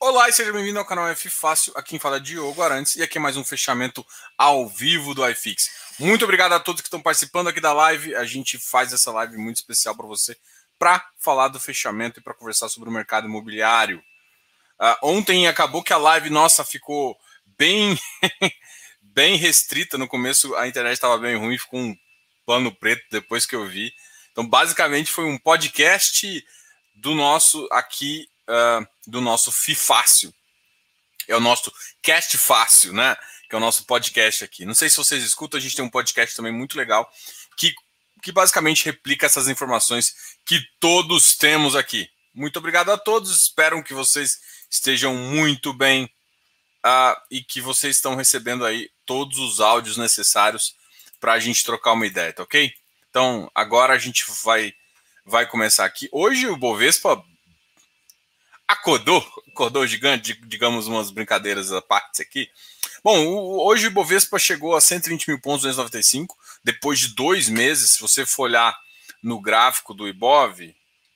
Olá e seja bem-vindo ao canal F Fácil. Aqui quem fala é Diogo Arantes e aqui é mais um fechamento ao vivo do iFix. Muito obrigado a todos que estão participando aqui da live. A gente faz essa live muito especial para você para falar do fechamento e para conversar sobre o mercado imobiliário. Uh, ontem acabou que a live nossa ficou bem bem restrita no começo, a internet estava bem ruim, ficou um pano preto depois que eu vi. Então, basicamente, foi um podcast do nosso aqui uh, do nosso FI Fácil. É o nosso Cast Fácil, né? Que é o nosso podcast aqui. Não sei se vocês escutam, a gente tem um podcast também muito legal que, que basicamente replica essas informações que todos temos aqui. Muito obrigado a todos, espero que vocês estejam muito bem uh, e que vocês estão recebendo aí todos os áudios necessários para a gente trocar uma ideia, tá ok? Então, agora a gente vai, vai começar aqui. Hoje o Bovespa acordou, acordou gigante, digamos umas brincadeiras à parte aqui. Bom, hoje o Bovespa chegou a 120 mil pontos, 295, depois de dois meses. Se você for olhar no gráfico do Ibov,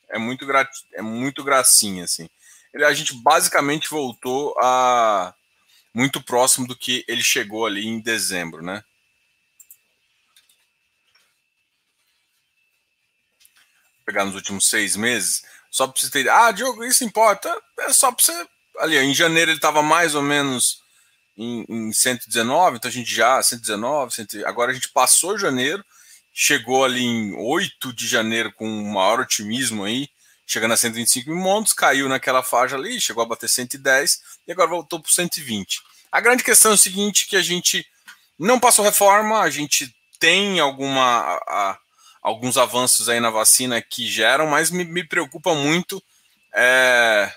é muito, gra, é muito gracinha, assim. Ele, a gente basicamente voltou a muito próximo do que ele chegou ali em dezembro, né? Vou pegar nos últimos seis meses, só para você ter. Ah, Diogo, isso importa? É só para você. Ali, em janeiro ele estava mais ou menos em, em 119, então a gente já. 119, 100, agora a gente passou janeiro, chegou ali em 8 de janeiro com maior otimismo aí, chegando a 125 mil montos, caiu naquela faixa ali, chegou a bater 110 e agora voltou para 120. A grande questão é o seguinte: que a gente não passou reforma, a gente tem alguma. A, alguns avanços aí na vacina que geram, mas me, me preocupa muito é,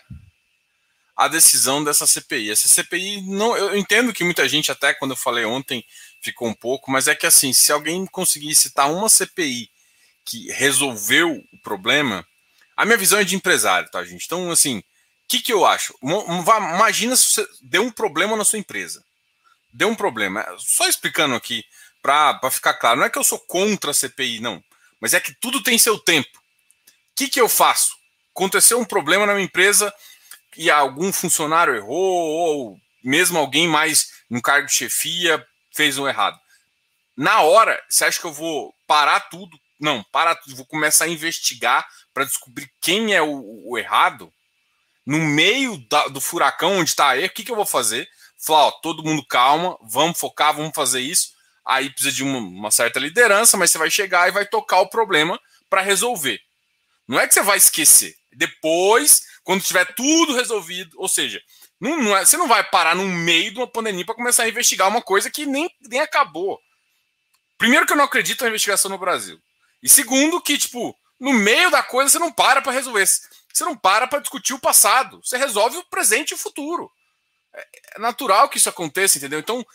a decisão dessa CPI. Essa CPI, não, eu entendo que muita gente, até quando eu falei ontem, ficou um pouco, mas é que assim, se alguém conseguir citar uma CPI que resolveu o problema, a minha visão é de empresário, tá, gente? Então, assim, o que, que eu acho? Imagina se você deu um problema na sua empresa. Deu um problema. Só explicando aqui, para ficar claro, não é que eu sou contra a CPI, não mas é que tudo tem seu tempo. O que, que eu faço? Aconteceu um problema na minha empresa e algum funcionário errou, ou mesmo alguém mais no cargo de chefia fez um errado. Na hora, você acha que eu vou parar tudo? Não, parar tudo. Vou começar a investigar para descobrir quem é o, o, errado. No meio da, do furacão onde está aí, o que, que eu vou fazer? Falar, ó, todo mundo calma, vamos focar, vamos fazer isso aí precisa de uma, uma certa liderança, mas você vai chegar e vai tocar o problema para resolver. Não é que você vai esquecer. Depois, quando tiver tudo resolvido, ou seja, não, não é, você não vai parar no meio de uma pandemia para começar a investigar uma coisa que nem, nem acabou. Primeiro que eu não acredito na investigação no Brasil. E segundo que, tipo, no meio da coisa você não para para resolver. Você não para para discutir o passado. Você resolve o presente e o futuro. É, é natural que isso aconteça, entendeu? Então,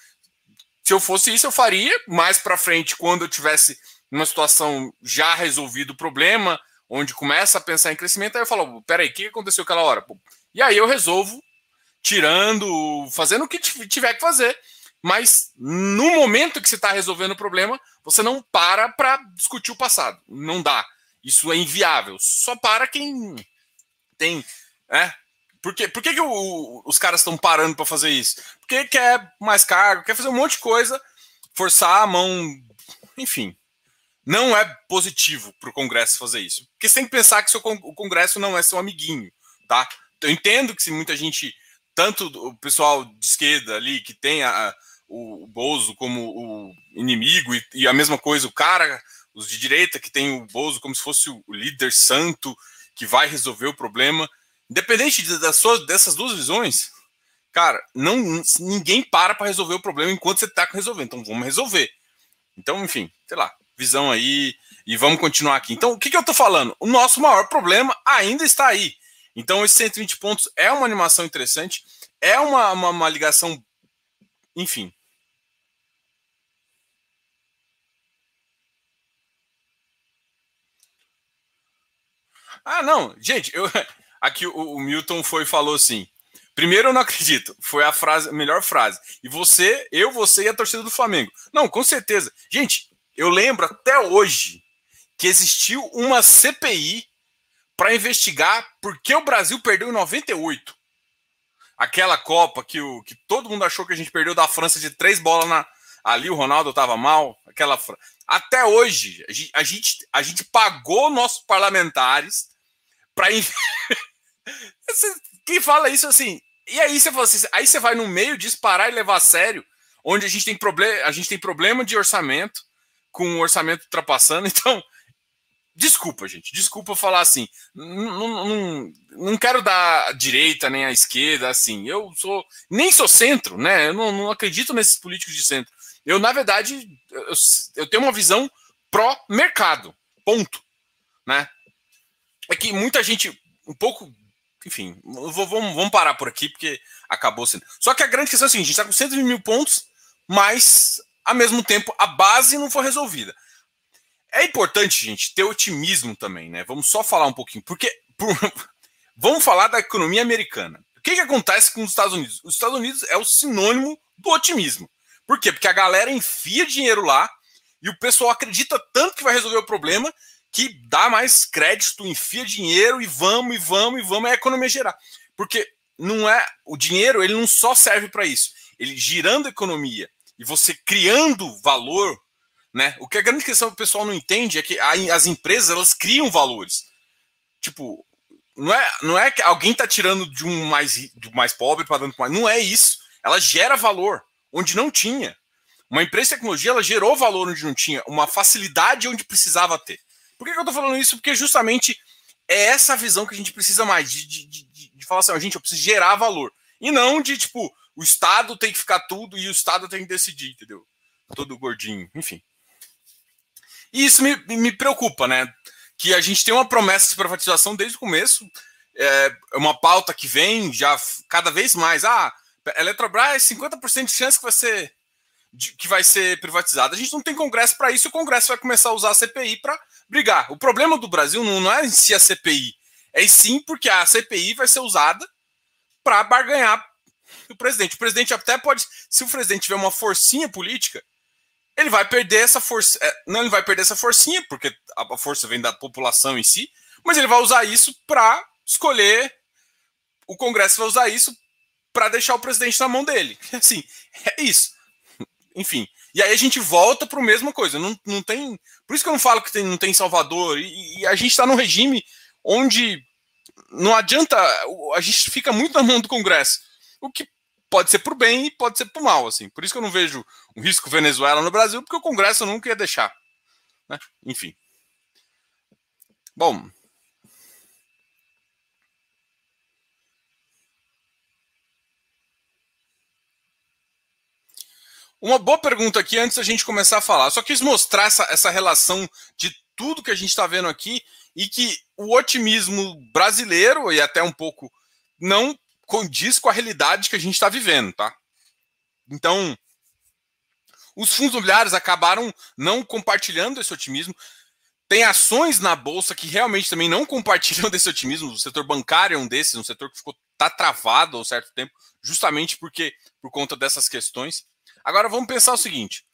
se eu fosse isso, eu faria mais para frente, quando eu tivesse numa situação já resolvido o problema, onde começa a pensar em crescimento, aí eu falo, peraí, o que aconteceu aquela hora? E aí eu resolvo, tirando, fazendo o que tiver que fazer. Mas no momento que você está resolvendo o problema, você não para para discutir o passado. Não dá. Isso é inviável. Só para quem tem é, por, quê? Por que, que o, os caras estão parando para fazer isso? Porque quer mais cargo, quer fazer um monte de coisa, forçar a mão, enfim. Não é positivo para o Congresso fazer isso. Porque você tem que pensar que seu, o Congresso não é seu amiguinho, tá? Eu entendo que se muita gente, tanto o pessoal de esquerda ali, que tem a, o, o Bozo como o inimigo, e, e, a mesma coisa, o cara, os de direita que tem o Bozo como se fosse o líder santo que vai resolver o problema. Independente das suas, dessas duas visões, cara, não ninguém para para resolver o problema enquanto você está resolvendo. Então vamos resolver. Então, enfim, sei lá, visão aí e vamos continuar aqui. Então, o que, que eu estou falando? O nosso maior problema ainda está aí. Então, esses 120 pontos é uma animação interessante, é uma, uma, uma ligação, enfim. Ah, não, gente, eu, Aqui o, o Milton foi falou assim: Primeiro, eu não acredito. Foi a frase, a melhor frase. E você, eu, você e a torcida do Flamengo. Não, com certeza. Gente, eu lembro até hoje que existiu uma CPI para investigar por que o Brasil perdeu em 98. aquela Copa que, o, que todo mundo achou que a gente perdeu da França de três bolas na. Ali o Ronaldo estava mal. Aquela Até hoje, a gente, a gente, pagou nossos parlamentares para. Quem fala isso assim? E aí você fala assim, aí você vai no meio disparar e levar a sério, onde a gente tem problema, a gente tem problema de orçamento, com o orçamento ultrapassando, então Desculpa, gente. Desculpa falar assim. Não, não, não quero dar direita nem a esquerda, assim. Eu sou. Nem sou centro, né? Eu não, não acredito nesses políticos de centro. Eu, na verdade, eu, eu tenho uma visão pró-mercado. Ponto. Né? É que muita gente, um pouco. Enfim, vou, vamos, vamos parar por aqui, porque acabou sendo. Só que a grande questão é a seguinte: a gente está com 120 mil pontos, mas, ao mesmo tempo, a base não foi resolvida. É importante, gente, ter otimismo também, né? Vamos só falar um pouquinho, porque por... vamos falar da economia americana. O que, que acontece com os Estados Unidos? Os Estados Unidos é o sinônimo do otimismo. Por quê? Porque a galera enfia dinheiro lá e o pessoal acredita tanto que vai resolver o problema que dá mais crédito, enfia dinheiro e vamos, e vamos, e vamos, é a economia gerar. Porque não é o dinheiro, ele não só serve para isso. Ele girando a economia e você criando valor né? O que a grande questão que o pessoal não entende é que as empresas elas criam valores. Tipo, não é, não é que alguém está tirando de um mais, um mais pobre para dando mais. Não é isso. Ela gera valor onde não tinha. Uma empresa de tecnologia ela gerou valor onde não tinha, uma facilidade onde precisava ter. Por que, que eu estou falando isso? Porque justamente é essa visão que a gente precisa mais, de, de, de, de falar assim, gente, eu preciso gerar valor. E não de, tipo, o Estado tem que ficar tudo e o Estado tem que decidir, entendeu? Todo gordinho, enfim. E isso me, me preocupa, né? Que a gente tem uma promessa de privatização desde o começo, é uma pauta que vem já cada vez mais. Ah, Eletrobras, 50% de chance que vai ser de, que vai ser privatizada. A gente não tem congresso para isso, o congresso vai começar a usar a CPI para brigar. O problema do Brasil não, é em si a CPI, é sim porque a CPI vai ser usada para barganhar o presidente. O presidente até pode, se o presidente tiver uma forcinha política, ele vai perder essa força. É, não, ele vai perder essa forcinha, porque a força vem da população em si, mas ele vai usar isso para escolher. O Congresso vai usar isso para deixar o presidente na mão dele. Assim, é isso. Enfim. E aí a gente volta para a mesma coisa. Não, não tem. Por isso que eu não falo que tem, não tem Salvador. E, e a gente está num regime onde não adianta. A gente fica muito na mão do Congresso. O que pode ser por bem e pode ser por mal, assim. Por isso que eu não vejo um risco Venezuela no Brasil, porque o Congresso nunca ia deixar. Né? Enfim. Bom. Uma boa pergunta aqui antes da gente começar a falar. Só quis mostrar essa, essa relação de tudo que a gente está vendo aqui e que o otimismo brasileiro e até um pouco não condiz com a realidade que a gente está vivendo, tá? Então, os fundos imobiliários acabaram não compartilhando esse otimismo. Tem ações na bolsa que realmente também não compartilham desse otimismo. O setor bancário é um desses, um setor que ficou tá travado há um certo tempo, justamente porque por conta dessas questões. Agora vamos pensar o seguinte: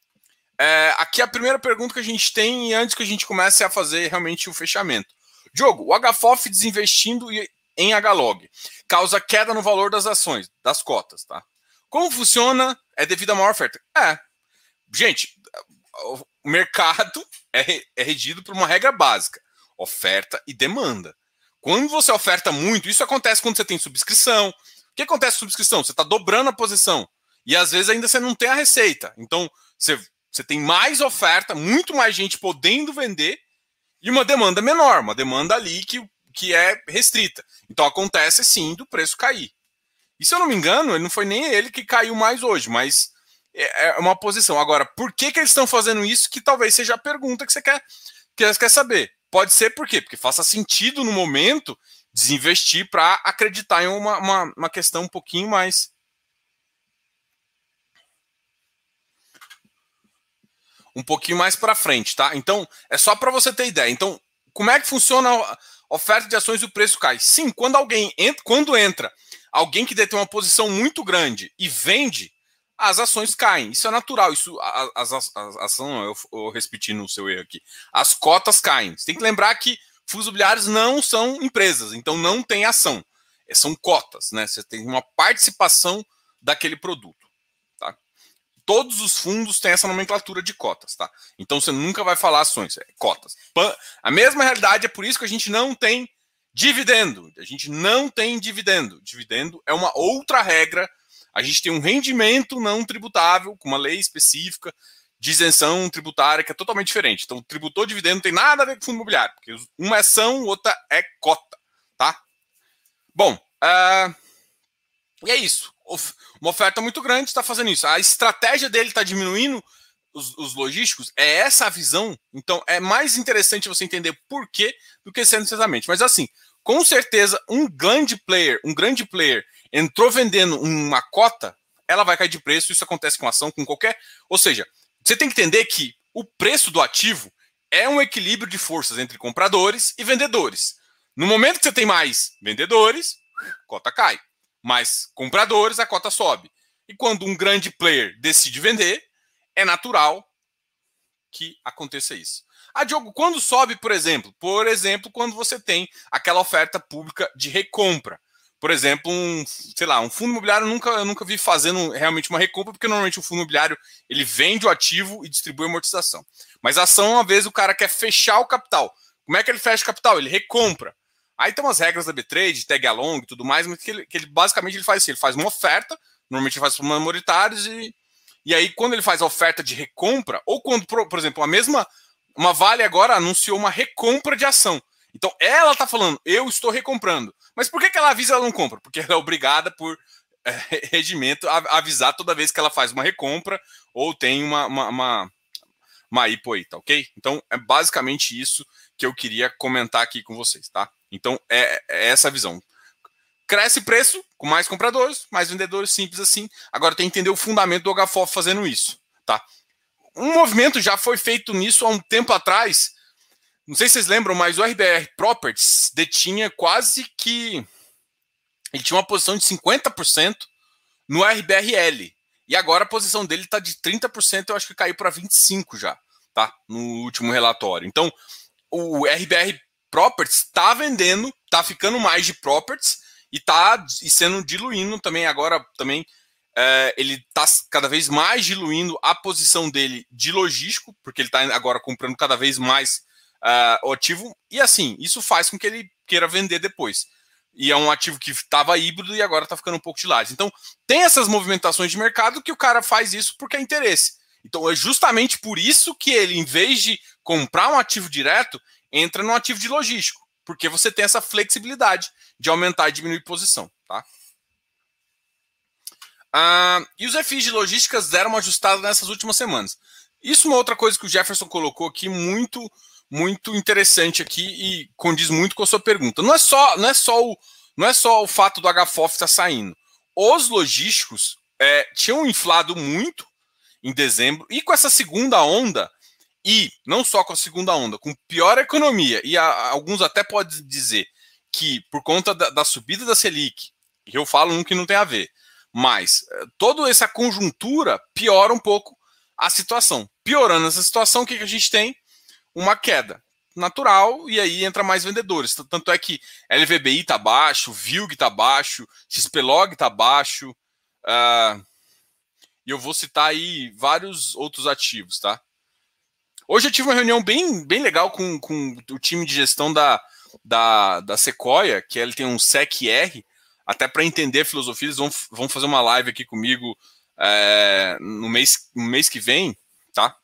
é, aqui a primeira pergunta que a gente tem, antes que a gente comece a fazer realmente o fechamento. Diogo, o HFOF desinvestindo em HLOG. Causa queda no valor das ações, das cotas, tá? Como funciona? É devido à maior oferta? É. Gente, o mercado é, é regido por uma regra básica: oferta e demanda. Quando você oferta muito, isso acontece quando você tem subscrição. O que acontece com subscrição? Você está dobrando a posição. E às vezes ainda você não tem a receita. Então, você, você tem mais oferta, muito mais gente podendo vender e uma demanda menor, uma demanda ali que que é restrita. Então acontece sim do preço cair. E se eu não me engano, não foi nem ele que caiu mais hoje, mas é, é uma posição. Agora, por que, que eles estão fazendo isso? Que talvez seja a pergunta que você quer, que você quer saber. Pode ser por quê? Porque faça sentido no momento desinvestir para acreditar em uma, uma, uma questão um pouquinho mais. Um pouquinho mais para frente, tá? Então, é só para você ter ideia. Então, como é que funciona oferta de ações e o preço cai. Sim, quando alguém entra, quando entra alguém que detém uma posição muito grande e vende, as ações caem. Isso é natural. Isso, as, as, as ação, eu, eu repetindo o seu erro aqui. As cotas caem. Você tem que lembrar que fundos imobiliários não são empresas, então não tem ação. são cotas, né? Você tem uma participação daquele produto? Todos os fundos têm essa nomenclatura de cotas, tá? Então você nunca vai falar ações, é cotas. A mesma realidade é por isso que a gente não tem dividendo. A gente não tem dividendo. Dividendo é uma outra regra. A gente tem um rendimento não tributável com uma lei específica de isenção tributária que é totalmente diferente. Então, tributou dividendo não tem nada a ver com fundo imobiliário, porque uma é ação, outra é cota, tá? Bom, uh, e é isso. Uma oferta muito grande está fazendo isso. A estratégia dele está diminuindo os, os, logísticos. É essa a visão. Então, é mais interessante você entender por quê do que sendo necessariamente. Mas assim, com certeza, um grande player, um grande player entrou vendendo uma cota, ela vai cair de preço. Isso acontece com ação, com qualquer. Ou seja, você tem que entender que o preço do ativo é um equilíbrio de forças entre compradores e vendedores. No momento que você tem mais vendedores, cota cai. Mais compradores, a cota sobe. E quando um grande player decide vender, é natural que aconteça isso. Ah, Diogo, quando sobe, por exemplo? Por exemplo, quando você tem aquela oferta pública de recompra. Por exemplo, um, sei lá, um fundo imobiliário eu nunca, eu nunca vi fazendo realmente uma recompra, porque normalmente o fundo imobiliário ele vende o ativo e distribui a amortização. Mas a ação, uma vez o cara quer fechar o capital. Como é que ele fecha o capital? Ele recompra. Aí tem umas regras da B-Trade, tag along e tudo mais, mas que ele, que ele basicamente ele faz assim, ele faz uma oferta, normalmente ele faz para minoritários e, e aí quando ele faz a oferta de recompra, ou quando, por, por exemplo, a mesma, uma Vale agora anunciou uma recompra de ação. Então ela está falando, eu estou recomprando. Mas por que, que ela avisa ela não compra? Porque ela é obrigada por é, regimento a avisar toda vez que ela faz uma recompra ou tem uma, uma, uma, uma IPO aí, tá ok? Então é basicamente isso que eu queria comentar aqui com vocês, tá? Então é, é essa a visão. Cresce preço com mais compradores, mais vendedores, simples assim. Agora tem que entender o fundamento do HFOF fazendo isso, tá? Um movimento já foi feito nisso há um tempo atrás, não sei se vocês lembram, mas o RBR Properties detinha quase que. Ele tinha uma posição de 50% no RBRL. E agora a posição dele está de 30%, eu acho que caiu para 25% já, tá? No último relatório. Então, o RBR Properties está vendendo, está ficando mais de properties e está e sendo diluindo também agora também. É, ele está cada vez mais diluindo a posição dele de logístico, porque ele está agora comprando cada vez mais uh, o ativo, e assim, isso faz com que ele queira vender depois. E é um ativo que estava híbrido e agora está ficando um pouco de lado. Então, tem essas movimentações de mercado que o cara faz isso porque é interesse. Então, é justamente por isso que ele, em vez de comprar um ativo direto, entra no ativo de logístico, porque você tem essa flexibilidade de aumentar e diminuir posição. Tá? Ah, e os FIs de logísticas deram uma ajustada nessas últimas semanas. Isso é uma outra coisa que o Jefferson colocou aqui muito muito interessante aqui e condiz muito com a sua pergunta. Não é só, não é só, o, não é só o fato do HFOF estar tá saindo. Os logísticos é, tinham inflado muito em dezembro e com essa segunda onda, e não só com a segunda onda, com pior economia, e a, alguns até podem dizer que por conta da, da subida da Selic, eu falo um que não tem a ver, mas é, toda essa conjuntura piora um pouco a situação. Piorando essa situação, o que, que a gente tem? uma queda natural e aí entra mais vendedores. Tanto é que LVBI está baixo, VILG está baixo, XPlog está baixo. Uh, e eu vou citar aí vários outros ativos, tá? Hoje eu tive uma reunião bem, bem legal com, com o time de gestão da, da, da Sequoia, que ele tem um SEC-R, até para entender filosofia, eles vão, vão fazer uma live aqui comigo é, no, mês, no mês que vem, tá?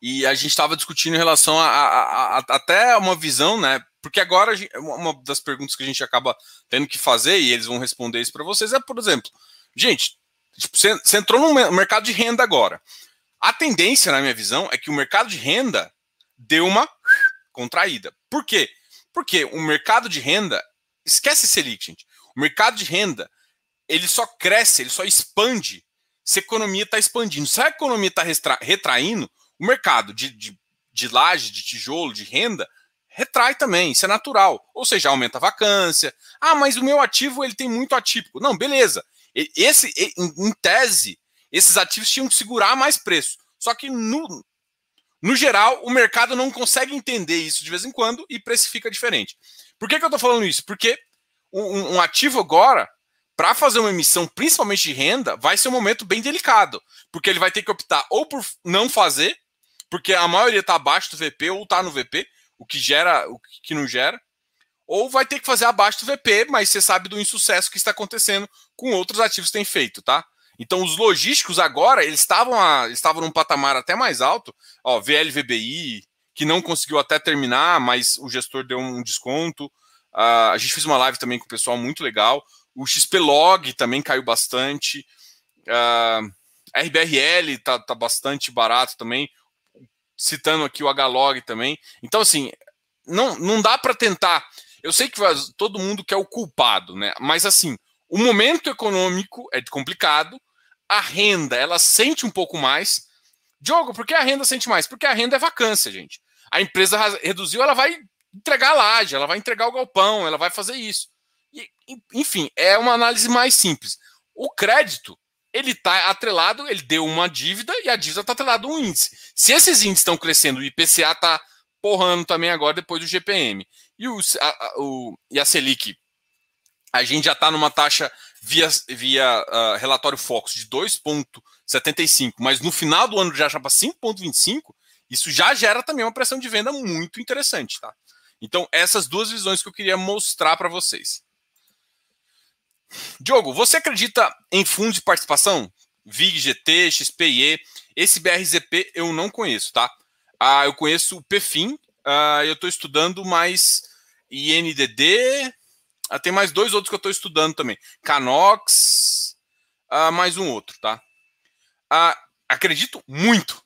e a gente estava discutindo em relação a, a, a, até uma visão, né? Porque agora uma das perguntas que a gente acaba tendo que fazer, e eles vão responder isso para vocês, é, por exemplo, gente, tipo, você, você entrou no mercado de renda agora. A tendência, na minha visão, é que o mercado de renda deu uma contraída. Por quê? Porque o mercado de renda, esquece Selic, gente. O mercado de renda, ele só cresce, ele só expande se a economia está expandindo. Se a economia está retraindo, o mercado de, de, de laje, de tijolo, de renda, retrai também, isso é natural. Ou seja, aumenta a vacância. Ah, mas o meu ativo ele tem muito atípico. Não, beleza. Esse, em tese, esses ativos tinham que segurar mais preço. Só que no, no geral, o mercado não consegue entender isso de vez em quando e precifica diferente. Por que, que eu estou falando isso? Porque um, um ativo agora, para fazer uma emissão, principalmente de renda, vai ser um momento bem delicado, porque ele vai ter que optar ou por não fazer, porque a maioria está abaixo do VP ou está no VP, o que gera, o que não gera, ou vai ter que fazer abaixo do VP, mas você sabe do insucesso que está acontecendo com outros ativos que tem feito, tá? Então os logísticos agora, eles estavam a, estavam num patamar até mais alto, ó, VLVBI, que não conseguiu até terminar, mas o gestor deu um desconto. Uh, a gente fez uma live também com o pessoal muito legal. O XP Log também caiu bastante. Uh, a RBRL tá, tá bastante barato também. Citando aqui o HLog também. Então, assim, não, não dá para tentar. Eu sei que todo mundo quer o culpado, né? Mas assim, o momento econômico é complicado, a renda ela sente um pouco mais. Diogo, por que a renda sente mais? Porque a renda é vacância, gente a empresa reduziu, ela vai entregar a laje, ela vai entregar o galpão, ela vai fazer isso. E, enfim, é uma análise mais simples. O crédito, ele está atrelado, ele deu uma dívida e a dívida está atrelada a um índice. Se esses índices estão crescendo, o IPCA está porrando também agora depois do GPM. E, o, a, o, e a Selic, a gente já está numa taxa via, via uh, relatório Fox de 2,75, mas no final do ano já já para 5,25, isso já gera também uma pressão de venda muito interessante, tá? Então, essas duas visões que eu queria mostrar para vocês. Diogo, você acredita em fundos de participação? VIG, GT, XPIE. Esse BRZP eu não conheço, tá? Ah, eu conheço o PFIM, ah, eu estou estudando mais INDD. Ah, tem mais dois outros que eu estou estudando também. Canox, ah, mais um outro, tá? Ah, acredito muito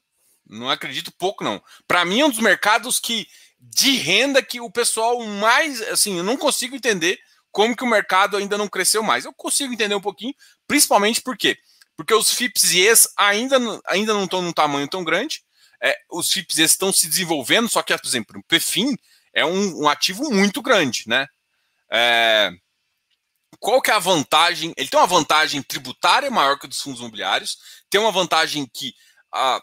não acredito pouco, não. Para mim, é um dos mercados que de renda que o pessoal mais. Assim, eu não consigo entender como que o mercado ainda não cresceu mais. Eu consigo entender um pouquinho, principalmente por quê? Porque os FIPS e ES ainda, ainda não estão num tamanho tão grande. É, os FIPS e ES estão se desenvolvendo, só que, por exemplo, o PFIM é um, um ativo muito grande, né? É, qual que é a vantagem? Ele tem uma vantagem tributária maior que a dos fundos imobiliários, tem uma vantagem que a,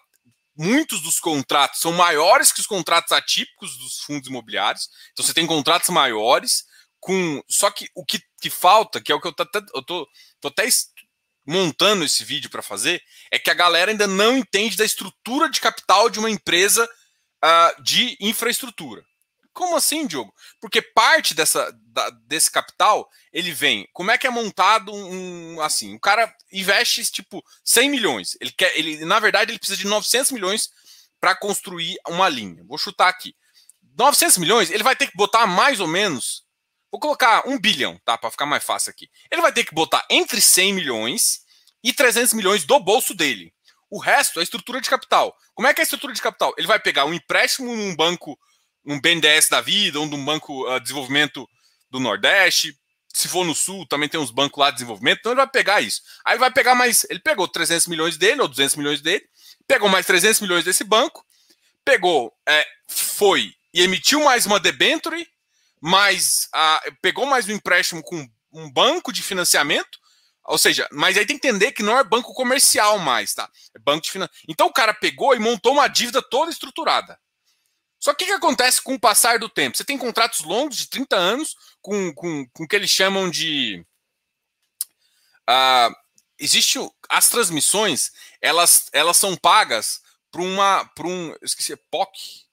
muitos dos contratos são maiores que os contratos atípicos dos fundos imobiliários. Então você tem contratos maiores com. Só que o que, que falta, que é o que eu, tô, eu tô, tô até montando esse vídeo para fazer, é que a galera ainda não entende da estrutura de capital de uma empresa uh, de infraestrutura. Como assim, Diogo? Porque parte dessa, da, desse capital ele vem. Como é que é montado um assim? O cara investe tipo 100 milhões. Ele quer, ele na verdade ele precisa de 900 milhões para construir uma linha. Vou chutar aqui. 900 milhões, ele vai ter que botar mais ou menos. Vou colocar um bilhão, tá? Para ficar mais fácil aqui. Ele vai ter que botar entre 100 milhões e 300 milhões do bolso dele. O resto é estrutura de capital. Como é que é a estrutura de capital? Ele vai pegar um empréstimo num banco um BNDES da vida, ou de um banco uh, de desenvolvimento do Nordeste. Se for no Sul, também tem uns bancos lá de desenvolvimento, então ele vai pegar isso. Aí vai pegar mais. Ele pegou 300 milhões dele, ou 200 milhões dele, pegou mais 300 milhões desse banco, pegou, é, foi e emitiu mais uma debenture, mais, uh, pegou mais um empréstimo com um banco de financiamento, ou seja, mas aí tem que entender que não é banco comercial mais, tá? É banco de financiamento. Então o cara pegou e montou uma dívida toda estruturada. Só que o que acontece com o passar do tempo? Você tem contratos longos de 30 anos com, com, com o que eles chamam de. Uh, existe as transmissões, elas, elas são pagas para uma. Por um, eu esqueci, POC.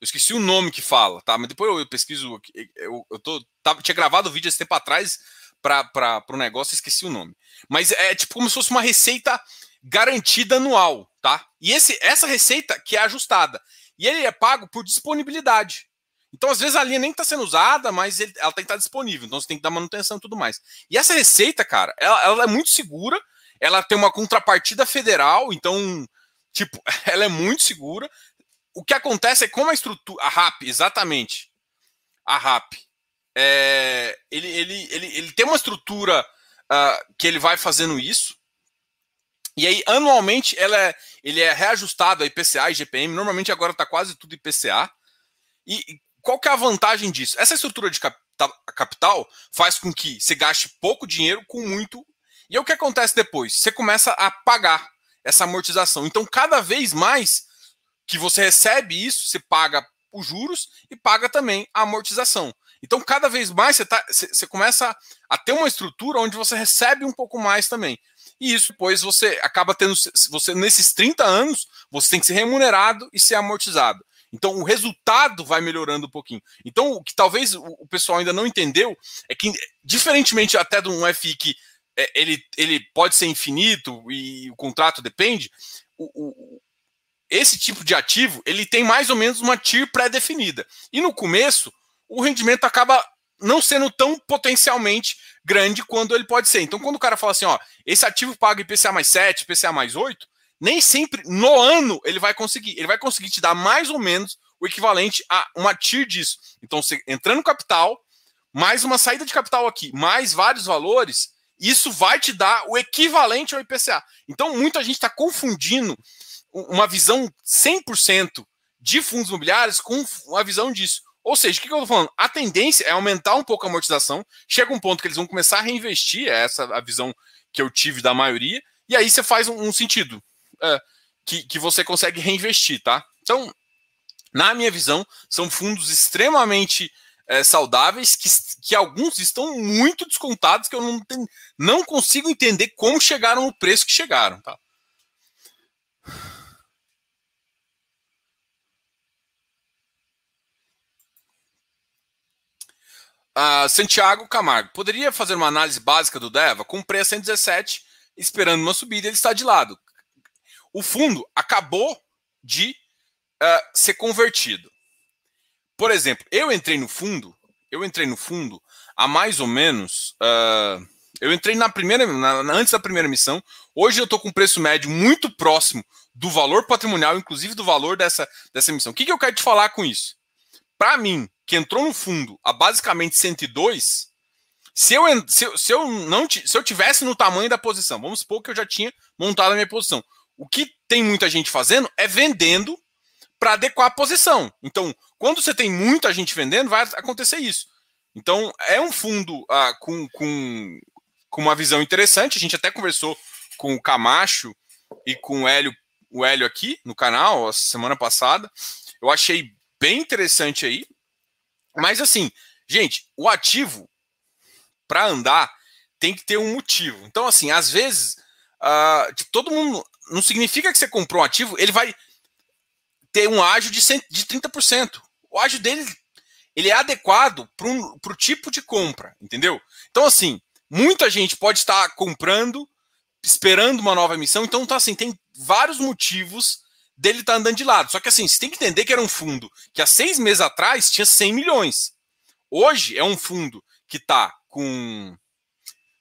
Eu esqueci o nome que fala, tá? Mas depois eu, eu pesquiso. Eu, eu tô, tava, tinha gravado o vídeo esse tempo atrás para o negócio, esqueci o nome. Mas é tipo como se fosse uma receita garantida anual, tá? E esse, essa receita que é ajustada. E ele é pago por disponibilidade. Então, às vezes, a linha nem está sendo usada, mas ele, ela tem que estar tá disponível. Então, você tem que dar manutenção e tudo mais. E essa receita, cara, ela, ela é muito segura. Ela tem uma contrapartida federal. Então, tipo, ela é muito segura. O que acontece é como a estrutura. A RAP, exatamente. A RAP. É, ele, ele, ele, ele tem uma estrutura uh, que ele vai fazendo isso. E aí, anualmente, ela é, ele é reajustado a IPCA e GPM. Normalmente agora está quase tudo IPCA. E qual que é a vantagem disso? Essa estrutura de capital faz com que você gaste pouco dinheiro com muito. E aí, o que acontece depois? Você começa a pagar essa amortização. Então, cada vez mais que você recebe isso, você paga os juros e paga também a amortização. Então, cada vez mais você, tá, você começa a ter uma estrutura onde você recebe um pouco mais também. E isso depois você acaba tendo. Você, nesses 30 anos, você tem que ser remunerado e ser amortizado. Então o resultado vai melhorando um pouquinho. Então, o que talvez o pessoal ainda não entendeu é que, diferentemente até de um FI que é, ele, ele pode ser infinito e o contrato depende, o, o, esse tipo de ativo ele tem mais ou menos uma TIR pré-definida. E no começo, o rendimento acaba não sendo tão potencialmente grande quando ele pode ser. Então, quando o cara fala assim, ó, esse ativo paga IPCA mais 7, IPCA mais 8, nem sempre no ano ele vai conseguir. Ele vai conseguir te dar mais ou menos o equivalente a uma TIR disso. Então, você entrando no capital, mais uma saída de capital aqui, mais vários valores, isso vai te dar o equivalente ao IPCA. Então, muita gente está confundindo uma visão 100% de fundos imobiliários com uma visão disso. Ou seja, o que eu estou falando? A tendência é aumentar um pouco a amortização. Chega um ponto que eles vão começar a reinvestir, é essa a visão que eu tive da maioria, e aí você faz um, um sentido é, que, que você consegue reinvestir, tá? Então, na minha visão, são fundos extremamente é, saudáveis, que, que alguns estão muito descontados, que eu não, tem, não consigo entender como chegaram no preço que chegaram, tá? Uh, Santiago Camargo, poderia fazer uma análise básica do DEVA? Com preço 117, esperando uma subida, ele está de lado. O fundo acabou de uh, ser convertido. Por exemplo, eu entrei no fundo, eu entrei no fundo há mais ou menos. Uh, eu entrei na primeira, na, antes da primeira emissão. Hoje eu estou com um preço médio muito próximo do valor patrimonial, inclusive do valor dessa, dessa emissão. O que, que eu quero te falar com isso? Para mim, que entrou no fundo a basicamente 102, se eu, se eu, se eu não se eu tivesse no tamanho da posição, vamos supor que eu já tinha montado a minha posição. O que tem muita gente fazendo é vendendo para adequar a posição. Então, quando você tem muita gente vendendo, vai acontecer isso. Então, é um fundo ah, com, com, com uma visão interessante. A gente até conversou com o Camacho e com o Hélio, o Hélio aqui no canal, semana passada. Eu achei bem interessante aí. Mas assim, gente, o ativo para andar tem que ter um motivo. Então, assim, às vezes, uh, tipo, todo mundo. Não significa que você comprou um ativo, ele vai ter um ágio de, 100, de 30%. O ágio dele ele é adequado para o tipo de compra, entendeu? Então, assim, muita gente pode estar comprando, esperando uma nova emissão. Então, tá assim, tem vários motivos dele tá andando de lado. Só que assim, você tem que entender que era um fundo que há seis meses atrás tinha 100 milhões. Hoje é um fundo que está com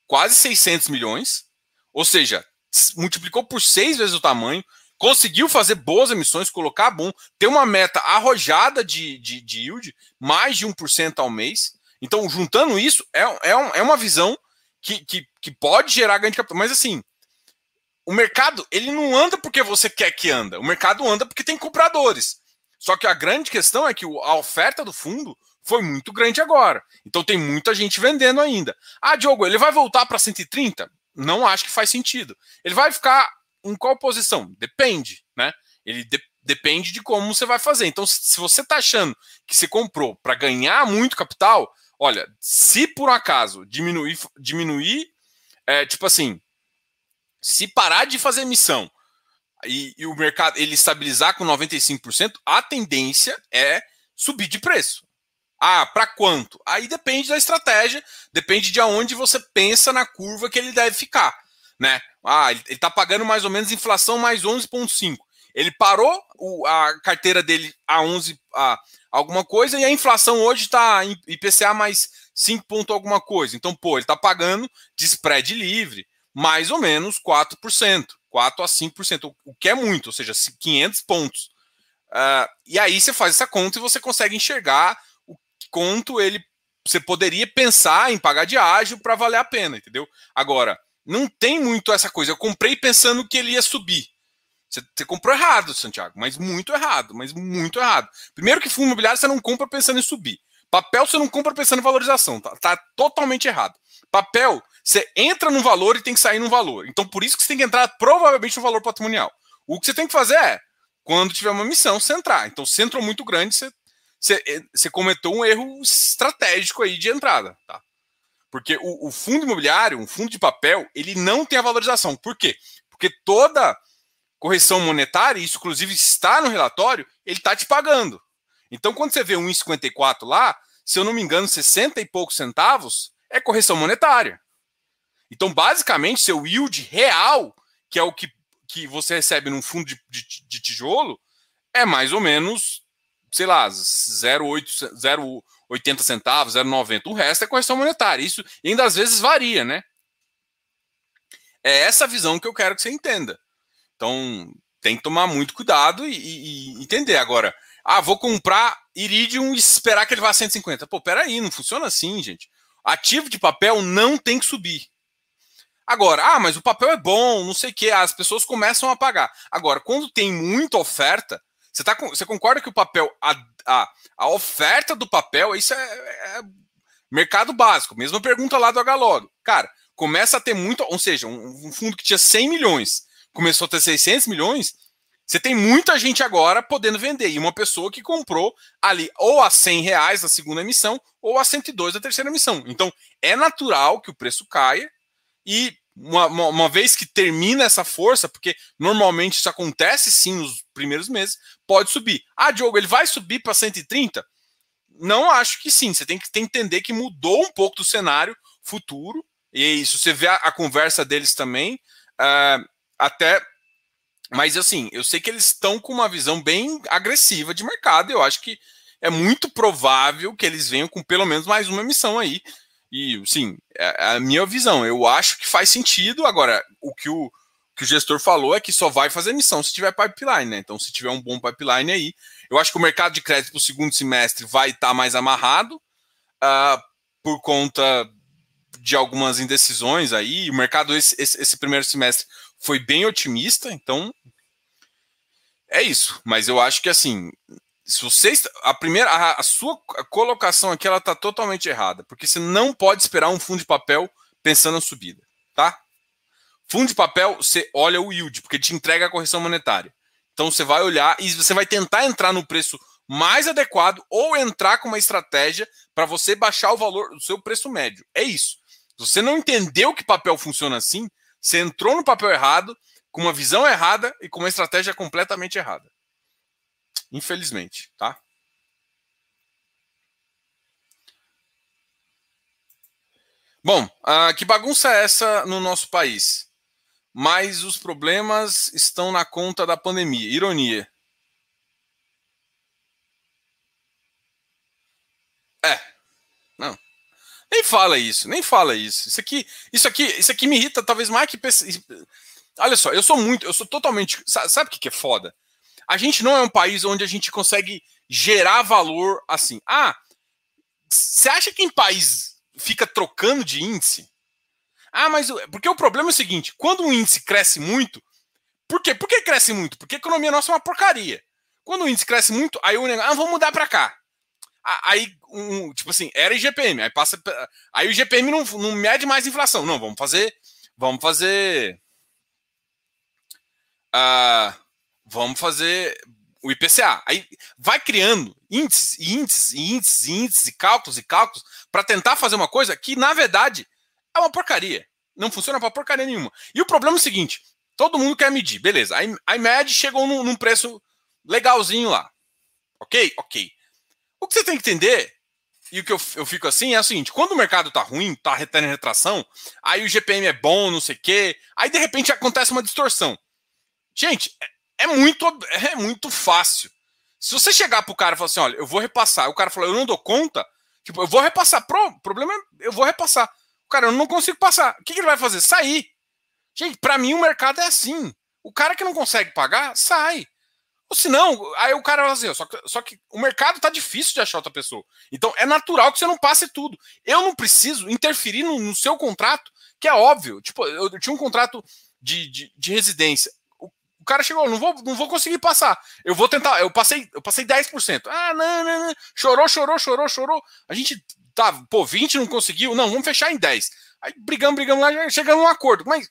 quase 600 milhões, ou seja, multiplicou por seis vezes o tamanho, conseguiu fazer boas emissões, colocar bom, ter uma meta arrojada de, de, de yield, mais de 1% ao mês. Então, juntando isso, é, é, é uma visão que, que, que pode gerar ganho de capital. Mas assim, o mercado ele não anda porque você quer que anda. O mercado anda porque tem compradores. Só que a grande questão é que a oferta do fundo foi muito grande agora. Então tem muita gente vendendo ainda. Ah, Diogo, ele vai voltar para 130? Não acho que faz sentido. Ele vai ficar em qual posição? Depende, né? Ele de depende de como você vai fazer. Então, se você está achando que você comprou para ganhar muito capital, olha, se por acaso diminuir, diminuir, é, tipo assim, se parar de fazer emissão e, e o mercado ele estabilizar com 95%, a tendência é subir de preço. Ah, para quanto? Aí depende da estratégia, depende de aonde você pensa na curva que ele deve ficar, né? Ah, ele está pagando mais ou menos inflação mais 11,5. Ele parou o, a carteira dele a 11 a alguma coisa e a inflação hoje está IPCA mais 5 ponto alguma coisa. Então, pô, ele está pagando de spread livre mais ou menos 4%, 4 a 5%, o que é muito, ou seja, 500 pontos. Uh, e aí você faz essa conta e você consegue enxergar o quanto ele você poderia pensar em pagar de ágil para valer a pena, entendeu? Agora, não tem muito essa coisa. Eu comprei pensando que ele ia subir. Você, você, comprou errado, Santiago, mas muito errado, mas muito errado. Primeiro que fundo imobiliário você não compra pensando em subir. Papel você não compra pensando em valorização, tá, tá totalmente errado. Papel você entra no valor e tem que sair no valor. Então, por isso que você tem que entrar provavelmente no valor patrimonial. O que você tem que fazer é, quando tiver uma missão, você entrar. Então, se entrou muito grande, você, você, eh, você cometeu um erro estratégico aí de entrada, tá? Porque o, o, fundo imobiliário, um fundo de papel, ele não tem a valorização. Por quê? Porque toda correção monetária, isso inclusive está no relatório, ele está te pagando. Então, quando você vê 1,54 lá, se eu não me engano, 60 e poucos centavos é correção monetária. Então, basicamente, seu yield real, que é o que, que você recebe num fundo de, de, de tijolo, é mais ou menos, sei lá, 0,80 centavos, 0,90. O resto é correção monetária. Isso ainda às vezes varia, né? É essa visão que eu quero que você entenda. Então, tem que tomar muito cuidado e, e, e entender. Agora, ah, vou comprar Iridium e esperar que ele vá a 150. Pô, peraí, não funciona assim, gente. Ativo de papel não tem que subir. Agora, ah, mas o papel é bom, não sei o que, as pessoas começam a pagar. Agora, quando tem muita oferta, você, tá, você concorda que o papel, a, a, a oferta do papel, isso é, é, mercado básico. Mesma pergunta lá do H-Log. Cara, começa a ter muito, ou seja, um, um, fundo que tinha 100 milhões, começou a ter 600 milhões, você tem muita gente agora podendo vender. E uma pessoa que comprou ali ou a 100 reais da segunda emissão ou a 102 da terceira emissão. Então, é natural que o preço caia e uma, uma, uma, vez que termina essa força, porque normalmente isso acontece sim nos primeiros meses, pode subir. Ah, Diogo, ele vai subir para 130? Não acho que sim. Você tem que, entender que mudou um pouco do cenário futuro. E é isso. Você vê a, a conversa deles também. Uh, até. Mas assim, eu sei que eles estão com uma visão bem agressiva de mercado. Eu acho que é muito provável que eles venham com pelo menos mais uma emissão aí. E, sim, é, é a minha visão. Eu acho que faz sentido. Agora, o que o, que o gestor falou é que só vai fazer emissão se tiver pipeline, né? Então, se tiver um bom pipeline aí, eu acho que o mercado de crédito para o segundo semestre vai estar tá mais amarrado uh, por conta de algumas indecisões aí. O mercado, esse, esse, esse primeiro semestre, foi bem otimista, então é isso. Mas eu acho que assim, se você a primeira a, a sua colocação aqui ela está totalmente errada, porque você não pode esperar um fundo de papel pensando na subida, tá? Fundo de papel, você olha o yield, porque te entrega a correção monetária. Então você vai olhar e você vai tentar entrar no preço mais adequado ou entrar com uma estratégia para você baixar o valor do seu preço médio. É isso. Se você não entendeu que papel funciona assim, você entrou no papel errado, com uma visão errada e com uma estratégia completamente errada. Infelizmente, tá? Bom, uh, que bagunça é essa no nosso país? Mas os problemas estão na conta da pandemia. Ironia. É. Não. Nem fala isso, nem fala isso. Isso aqui, isso aqui, isso aqui me irrita talvez mais que Olha só, eu sou muito, eu sou totalmente, sabe o que é foda? A gente não é um país onde a gente consegue gerar valor assim. Ah, você acha que em país fica trocando de índice? Ah, mas porque o problema é o seguinte: quando um índice cresce muito, por quê? Por que cresce muito? Porque a economia nossa é uma porcaria. Quando o índice cresce muito, aí o negócio, ah, vamos mudar para cá. Aí, um, tipo assim, era IGPM, aí passa. Aí o IGPM não, não mede mais inflação. Não, vamos fazer. Vamos fazer. Uh, vamos fazer o IPCA. Aí vai criando índices, índices, índices, índices, e cálculos e cálculos para tentar fazer uma coisa que, na verdade, é uma porcaria. Não funciona para porcaria nenhuma. E o problema é o seguinte: todo mundo quer medir, beleza. A IMED chegou num, num preço legalzinho lá. Ok? Ok. O que você tem que entender, e o que eu, eu fico assim, é o seguinte: quando o mercado tá ruim, tá tendo retração, aí o GPM é bom, não sei o quê, aí de repente acontece uma distorção. Gente, é, muito, é muito fácil. Se você chegar pro cara e falar assim, olha, eu vou repassar, o cara falou, eu não dou conta, tipo, eu vou repassar. Pro, problema é, eu vou repassar. O cara, eu não consigo passar. O que, que ele vai fazer? Sair. Gente, para mim o mercado é assim. O cara que não consegue pagar, sai. Ou se não, aí o cara vai fazer, só que, só que o mercado tá difícil de achar outra pessoa. Então é natural que você não passe tudo. Eu não preciso interferir no, no seu contrato, que é óbvio. Tipo, eu, eu tinha um contrato de, de, de residência cara chegou, não vou, não vou conseguir passar. Eu vou tentar, eu passei, eu passei 10%. Ah, não, não, não. Chorou, chorou, chorou, chorou. A gente tá, pô, 20 não conseguiu. Não, vamos fechar em 10. Aí brigamos, brigamos lá, chegamos a um acordo. Mas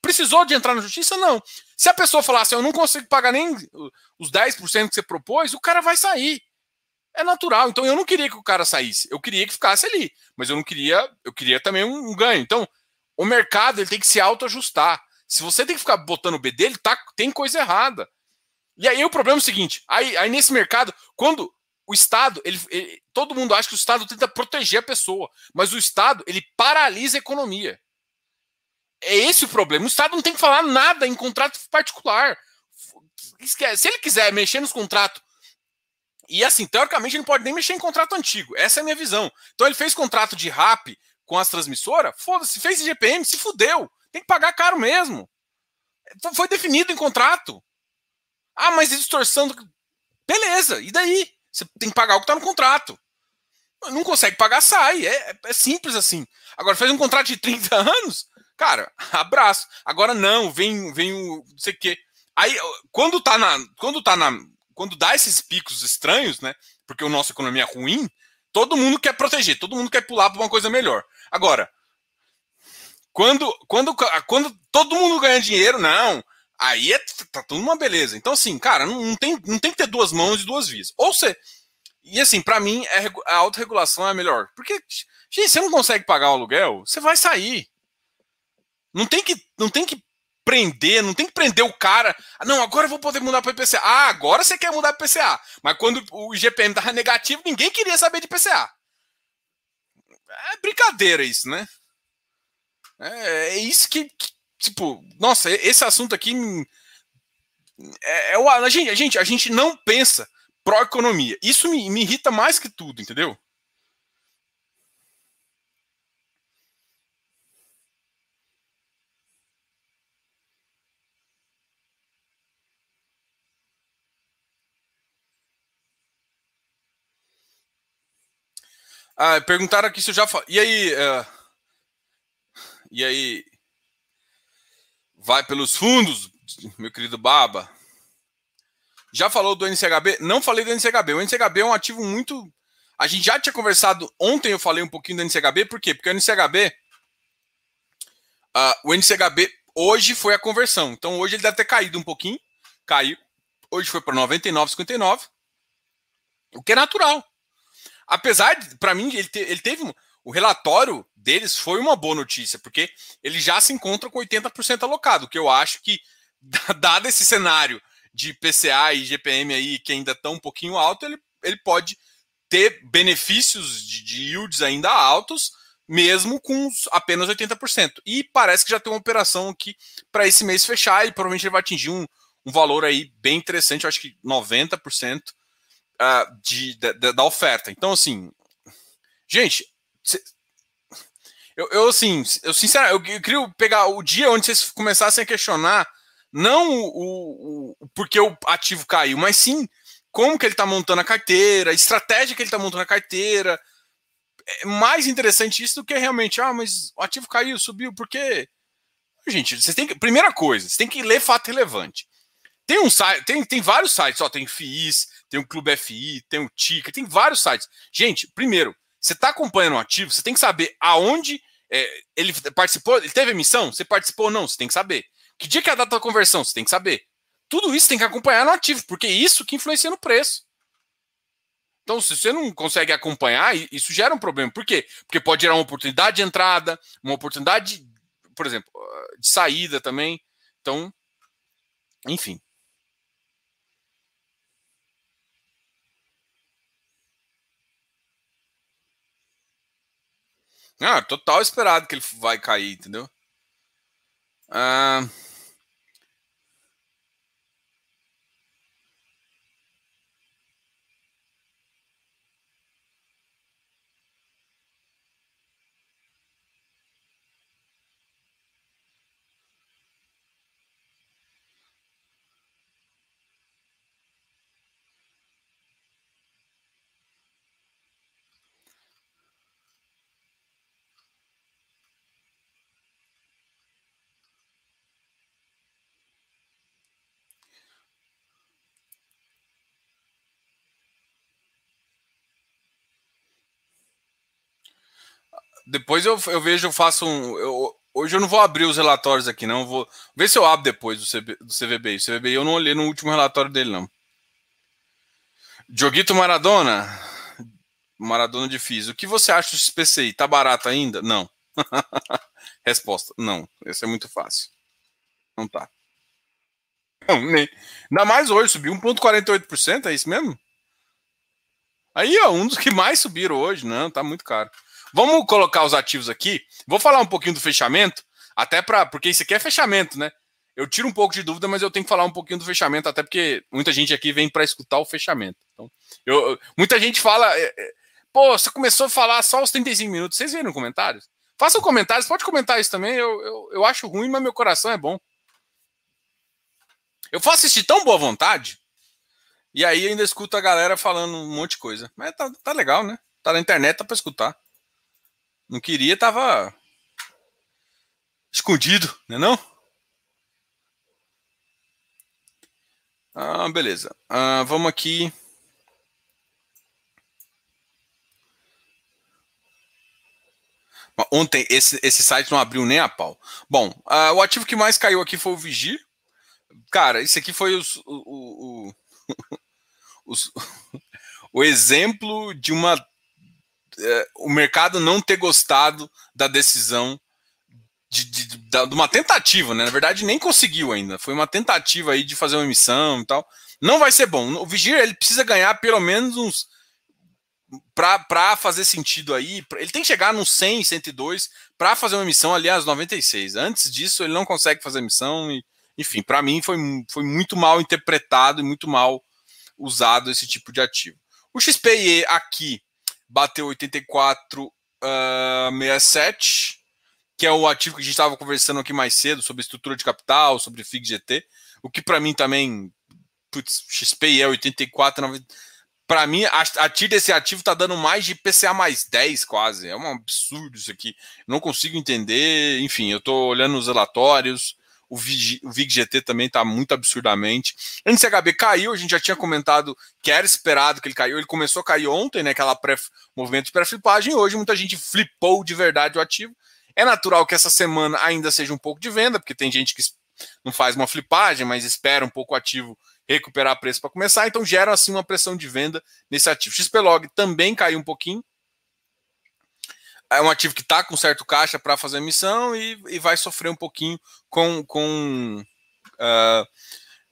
precisou de entrar na justiça? Não. Se a pessoa falasse, assim, eu não consigo pagar nem os 10% que você propôs, o cara vai sair. É natural. Então eu não queria que o cara saísse. Eu queria que ficasse ali. Mas eu não queria. Eu queria também um, um ganho. Então, o mercado ele tem que se autoajustar. Se você tem que ficar botando o B dele, tá, tem coisa errada. E aí o problema é o seguinte: aí, aí nesse mercado, quando o Estado, ele, ele, todo mundo acha que o Estado tenta proteger a pessoa, mas o Estado ele paralisa a economia. É esse o problema. O Estado não tem que falar nada em contrato particular. Se ele quiser mexer nos contratos, e assim, teoricamente, ele não pode nem mexer em contrato antigo. Essa é a minha visão. Então ele fez contrato de RAP com as transmissoras, foda-se, fez IGPM, se fudeu. Tem que pagar caro mesmo. Foi definido em contrato. Ah, mas distorção. Beleza, e daí? Você tem que pagar o que está no contrato. Não consegue pagar, sai. É, é, simples assim. Agora, faz um contrato de 30 anos, cara, abraço. Agora não, vem, vem o. não sei o quê. Aí, quando tá na. Quando tá na. Quando dá esses picos estranhos, né? Porque a nossa economia é ruim, todo mundo quer proteger, todo mundo quer pular para uma coisa melhor. Agora, quando, quando, quando todo mundo ganha dinheiro, não. Aí é, tá tudo uma beleza. Então, assim, cara, não, não, tem, não tem que ter duas mãos e duas vias. Ou você. E assim, para mim, é, a autorregulação é melhor. Porque, gente, você não consegue pagar o aluguel, você vai sair. Não tem que, não tem que prender, não tem que prender o cara. Ah, não, agora eu vou poder mudar para IPCA. Ah, agora você quer mudar para IPCA. Mas quando o IGPM tava negativo, ninguém queria saber de IPCA. É brincadeira isso, né? É, é isso que, que, tipo, nossa, esse assunto aqui é, é o, a gente, a gente, a gente não pensa pró-economia. Isso me, me irrita mais que tudo, entendeu? Ah, perguntaram aqui se eu já falei. E aí, uh... e aí, vai pelos fundos, meu querido Baba. Já falou do NCHB? Não falei do NCHB. O NCHB é um ativo muito. A gente já tinha conversado ontem, eu falei um pouquinho do NCHB, por quê? Porque o NCHB. Uh, ah, o NCHB hoje foi a conversão. Então hoje ele deve ter caído um pouquinho. Caiu. Hoje foi para 99,59. O que é natural. Apesar de, para mim, ele, te, ele teve. O relatório deles foi uma boa notícia, porque ele já se encontra com 80% alocado, que eu acho que, dado esse cenário de PCA e GPM aí, que ainda estão um pouquinho alto, ele, ele pode ter benefícios de, de yields ainda altos, mesmo com apenas 80%. E parece que já tem uma operação aqui para esse mês fechar e provavelmente ele vai atingir um, um valor aí bem interessante, eu acho que 90% uh, ah, de, da oferta. Então, assim, gente, eu, eu assim, eu sinceramente, eu queria pegar o dia onde vocês começassem a questionar não o, o, porque o ativo caiu, mas sim como que ele está montando a carteira, a estratégia que ele está montando a carteira. É mais interessante isso do que realmente, ah, mas o ativo caiu, subiu, por quê? Gente, vocês têm que. Primeira coisa, você tem que ler fato relevante. Tem um site, tem, tem vários sites, ó, tem FIIs, tem o Clube FI, tem o TICA, tem vários sites. Gente, primeiro, você está acompanhando o ativo, você tem que saber aonde é, ele participou, ele teve emissão, você participou ou não, você tem que saber. Que dia que é a data da conversão? Você tem que saber. Tudo isso tem que acompanhar no ativo, porque é isso que influencia no preço. Então, se você não consegue acompanhar, isso gera um problema. Por quê? Porque pode gerar uma oportunidade de entrada, uma oportunidade, por exemplo, de saída também. Então, enfim. Ah, total esperado que ele vai cair, entendeu? Ah. Depois eu, eu vejo, eu faço um. Eu, hoje eu não vou abrir os relatórios aqui, não. Vou ver se eu abro depois do, CB, do CVBI. O CVBI eu não olhei no último relatório dele, não. Joguito Maradona. Maradona difícil. O que você acha do XPCI? Tá barato ainda? Não. Resposta: não. Esse é muito fácil. Não tá. Não, nem. Ainda mais hoje, subiu 1,48%, é isso mesmo? Aí, ó, um dos que mais subiram hoje, não, tá muito caro. Vamos colocar os ativos aqui. Vou falar um pouquinho do fechamento, até para porque isso aqui é fechamento, né? Eu tiro um pouco de dúvida, mas eu tenho que falar um pouquinho do fechamento, até porque muita gente aqui vem para escutar o fechamento. Então, eu, muita gente fala, é, é, pô, você começou a falar só os 35 minutos. Vocês viram comentários? Façam comentários, pode comentar isso também. Eu, eu, eu acho ruim, mas meu coração é bom. Eu faço assistir tão boa vontade, e aí ainda escuto a galera falando um monte de coisa. Mas tá, tá legal, né? Tá na internet, tá pra escutar. Não queria, tava escondido, né não? Ah, beleza. Ah, vamos aqui. Ontem esse, esse site não abriu nem a pau. Bom, uh, o ativo que mais caiu aqui foi o Vigir. Cara, isso aqui foi os, o, o, o, os, o exemplo de uma é, o mercado não ter gostado da decisão de, de, de, de, uma tentativa, né? Na verdade, nem conseguiu ainda. Foi uma tentativa aí de fazer uma emissão e tal. Não vai ser bom. O Vigir ele precisa ganhar pelo menos uns para fazer sentido aí, ele tem que chegar no 100, 102 para fazer uma emissão ali às 96. Antes disso, ele não consegue fazer emissão e, enfim, para mim foi, foi muito mal interpretado e muito mal usado esse tipo de ativo. O XPE aqui bateu 84,67, uh, que é o ativo que a gente estava conversando aqui mais cedo sobre estrutura de capital, sobre FIG-GT, o que para mim também, putz, XPE é 84,90 para mim, a, a TIR desse ativo está dando mais de PCA mais 10 quase. É um absurdo isso aqui. Não consigo entender. Enfim, eu estou olhando os relatórios. O, VIG, o VIG-GT também está muito absurdamente. O NCHB caiu, a gente já tinha comentado que era esperado que ele caiu. Ele começou a cair ontem, né? Aquela pré, movimento de pré-flipagem. Hoje muita gente flipou de verdade o ativo. É natural que essa semana ainda seja um pouco de venda, porque tem gente que não faz uma flipagem, mas espera um pouco o ativo recuperar preço para começar, então gera assim uma pressão de venda nesse ativo. XPlog também caiu um pouquinho. É um ativo que está com certo caixa para fazer emissão e, e, vai sofrer um pouquinho com, com, uh,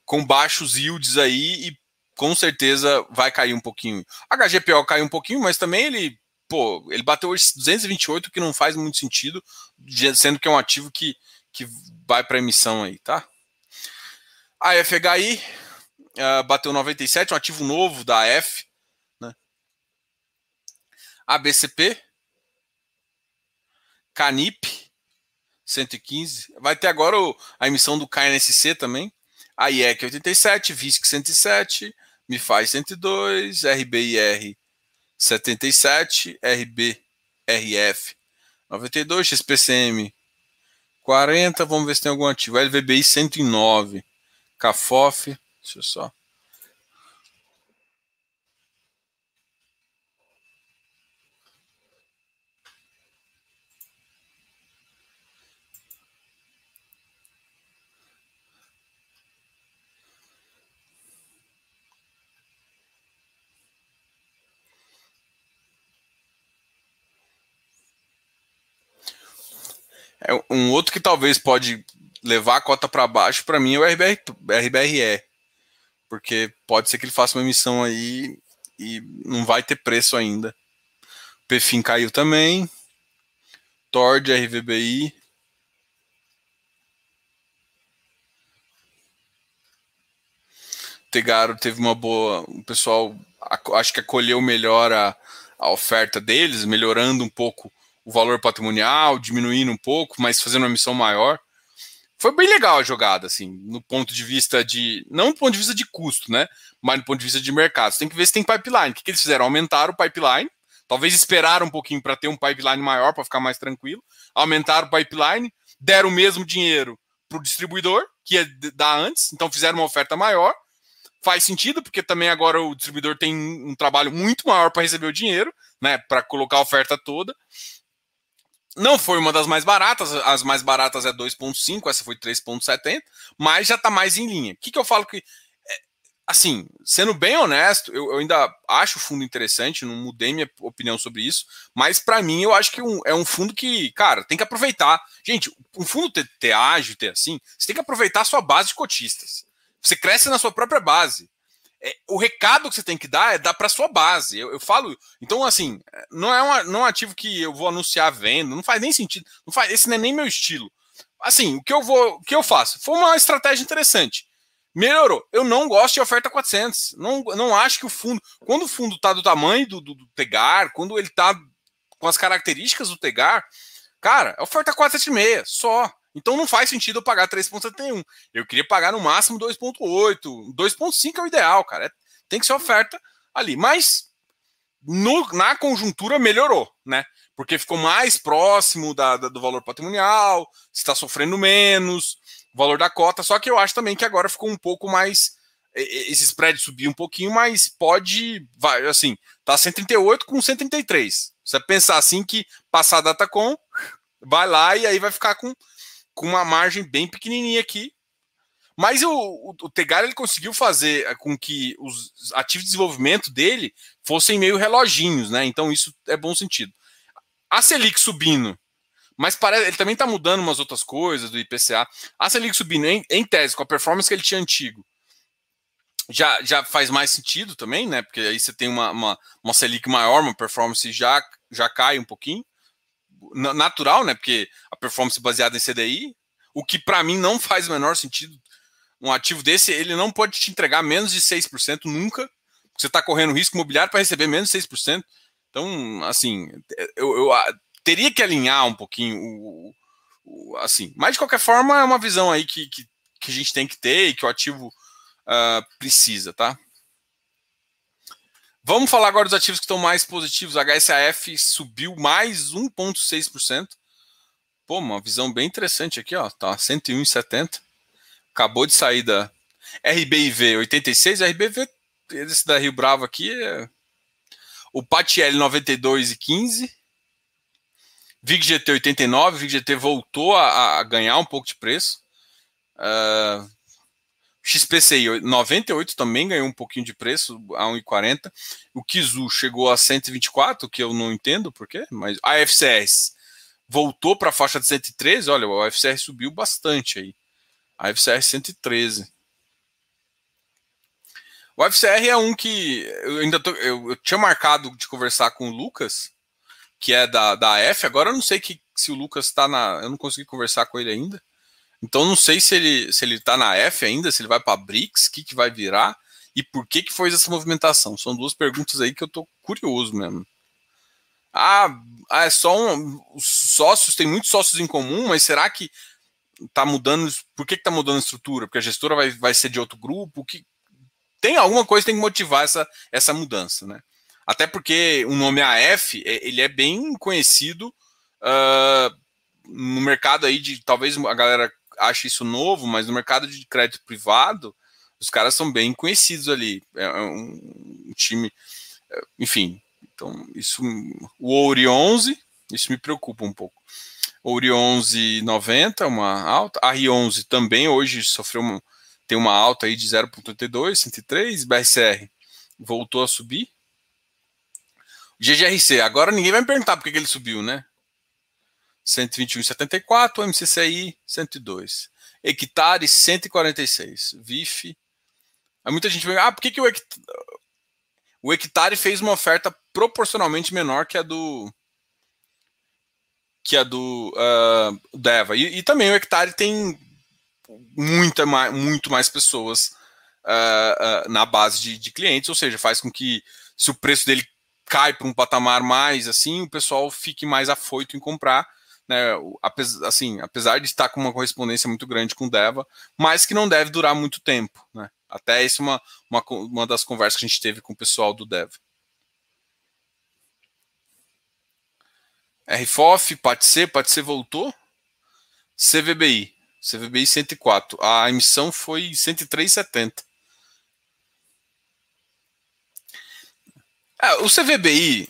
com baixos yields aí e com certeza vai cair um pouquinho. A HGPO caiu um pouquinho, mas também ele, pô, ele bateu 228, que não faz muito sentido, sendo que é um ativo que, que vai para emissão aí, tá? A FHI uh, bateu 97, um ativo novo da F. Né? ABCP, Canip, 115. Vai ter agora o, a emissão do KNSC também. A IEC 87, VISC 107, MIFI 102, RBIR 77, RBRF 92, XPCM 40, vamos ver se tem algum ativo. LVBI 109, CAFOF Deixa eu só. Um outro que talvez pode levar a cota para baixo, para mim, é o RBR, RBRE porque pode ser que ele faça uma emissão aí e não vai ter preço ainda. O PFIN caiu também. Tord, RVBI. Tegaro teve uma boa. O pessoal acho que acolheu melhor a, a oferta deles, melhorando um pouco o valor patrimonial, diminuindo um pouco, mas fazendo uma emissão maior foi bem legal a jogada, assim, no ponto de vista de. Não no ponto de vista de custo, né? Mas no ponto de vista de mercado. Você tem que ver se tem pipeline. O que, que eles fizeram? Aumentaram o pipeline, talvez esperaram um pouquinho para ter um pipeline maior, para ficar mais tranquilo. Aumentaram o pipeline, deram o mesmo dinheiro para o distribuidor, que ia dar antes, então fizeram uma oferta maior. Faz sentido, porque também agora o distribuidor tem um trabalho muito maior para receber o dinheiro, né? Para colocar a oferta toda. Não foi uma das mais baratas, as mais baratas é 2,5, essa foi 3,70, mas já está mais em linha. O que, que eu falo que. É, assim, sendo bem honesto, eu, eu, ainda acho o fundo interessante, não mudei minha opinião sobre isso, mas para mim eu acho que um, é um fundo que, cara, tem que aproveitar. Gente, um fundo ter, ter ágil, ter assim, você tem que aproveitar a sua base de cotistas. Você cresce na sua própria base. É, o recado que você tem que dar é dar para sua base. Eu, eu, falo, então assim, não é, uma, não é um ativo que eu vou anunciar venda, não faz nem sentido. Não faz, esse não é nem meu estilo. Assim, o que eu vou, o que eu faço? Foi uma estratégia interessante Melhorou. Eu não gosto de oferta 400. Não, não acho que o fundo. Quando o fundo está do tamanho do, do, do, Tegar, quando ele está com as características do Tegar, cara, oferta 476 só. Então não faz sentido eu pagar 3,71. Eu queria pagar no máximo 2,8. 2,5 é o ideal, cara. É, tem que ser oferta ali. Mas no, na conjuntura melhorou, né? Porque ficou mais próximo da, da do valor patrimonial, está sofrendo menos o valor da cota, só que eu acho também que agora ficou um pouco mais. Esse spread subiu um pouquinho, mas pode. Vai, assim, tá 138 com 133. Você pensar assim que passar a data com, vai lá e aí vai ficar com, com uma margem bem pequenininha aqui. Mas o, o, o Tegar ele conseguiu fazer com que os ativos de desenvolvimento dele fossem meio reloginhos, né? Então isso é bom sentido. A Selic subindo mas parece, ele também está mudando umas outras coisas do IPCA. A Selic subindo em, em, tese, com a performance que ele tinha antigo, já, já faz mais sentido também, né? Porque aí você tem uma, uma, uma Selic maior, uma performance já, já cai um pouquinho. Natural, né? Porque a performance baseada em CDI, o que para mim não faz o menor sentido. Um ativo desse, ele não pode te entregar menos de 6% nunca. Você está correndo risco imobiliário para receber menos de 6%. Então, assim, eu, eu teria que alinhar um pouquinho o, o, assim. Mas de qualquer forma é uma visão aí que, que, que, a gente tem que ter e que o ativo uh, precisa, tá? Vamos falar agora dos ativos que estão mais positivos. A HSAF subiu mais 1,6%. Pô, uma visão bem interessante aqui, ó. Tá 101,70. Acabou de sair da RBIV 86. RBIV, esse da Rio Bravo aqui é. O Patiel 92,15. VIG-GT 89, VIG-GT voltou a, a, ganhar um pouco de preço. Uh, XPCI 98 também ganhou um pouquinho de preço, a 1,40. O Kizu chegou a 124, que eu não entendo por quê, mas a FCR voltou para a faixa de 113. Olha, o FCR subiu bastante aí. A FCR 113. O FCR é um que eu ainda tô, eu, eu tinha marcado de conversar com o Lucas que é da, da F. Agora eu não sei que, se o Lucas está na. Eu não consegui conversar com ele ainda. Então não sei se ele se ele está na F ainda, se ele vai para BRICS, o que, que vai virar e por que que foi essa movimentação. São duas perguntas aí que eu estou curioso mesmo. Ah, ah, é só um. Os sócios, tem muitos sócios em comum, mas será que está mudando? Por que está mudando a estrutura? Porque a gestora vai, vai ser de outro grupo? Que tem alguma coisa que tem que motivar essa, essa mudança, né? Até porque o nome AF é, ele é bem conhecido uh, no mercado aí de talvez a galera ache isso novo, mas no mercado de crédito privado os caras são bem conhecidos ali. É, é um, um time, é, enfim. Então isso, o Ouri 11, isso me preocupa um pouco. Ouri 11,90, uma alta. A R11 também hoje sofreu uma, tem uma alta aí de 0,82, 103. BRCR voltou a subir. GGRC, agora ninguém vai me perguntar por que, que ele subiu, né? 121,74, MCCI 102. Hectare 146. VIF. Aí muita gente pergunta, ah, por que, que o, hectare, o hectare fez uma oferta proporcionalmente menor que a do que a do uh, Deva. E, e, também o hectare tem muita mais, muito mais pessoas uh, uh, na base de, de clientes, ou seja, faz com que se o preço dele cai para um patamar mais assim, o pessoal fique mais afoito em comprar, né? Assim, apesar de estar com uma correspondência muito grande com Deva, mas que não deve durar muito tempo, né? Até isso é uma, uma, uma das conversas que a gente teve com o pessoal do Deva. RFOF, PATC, PATC voltou. CVBI, CVBI 104. A emissão foi 103,70. É, o CVBI,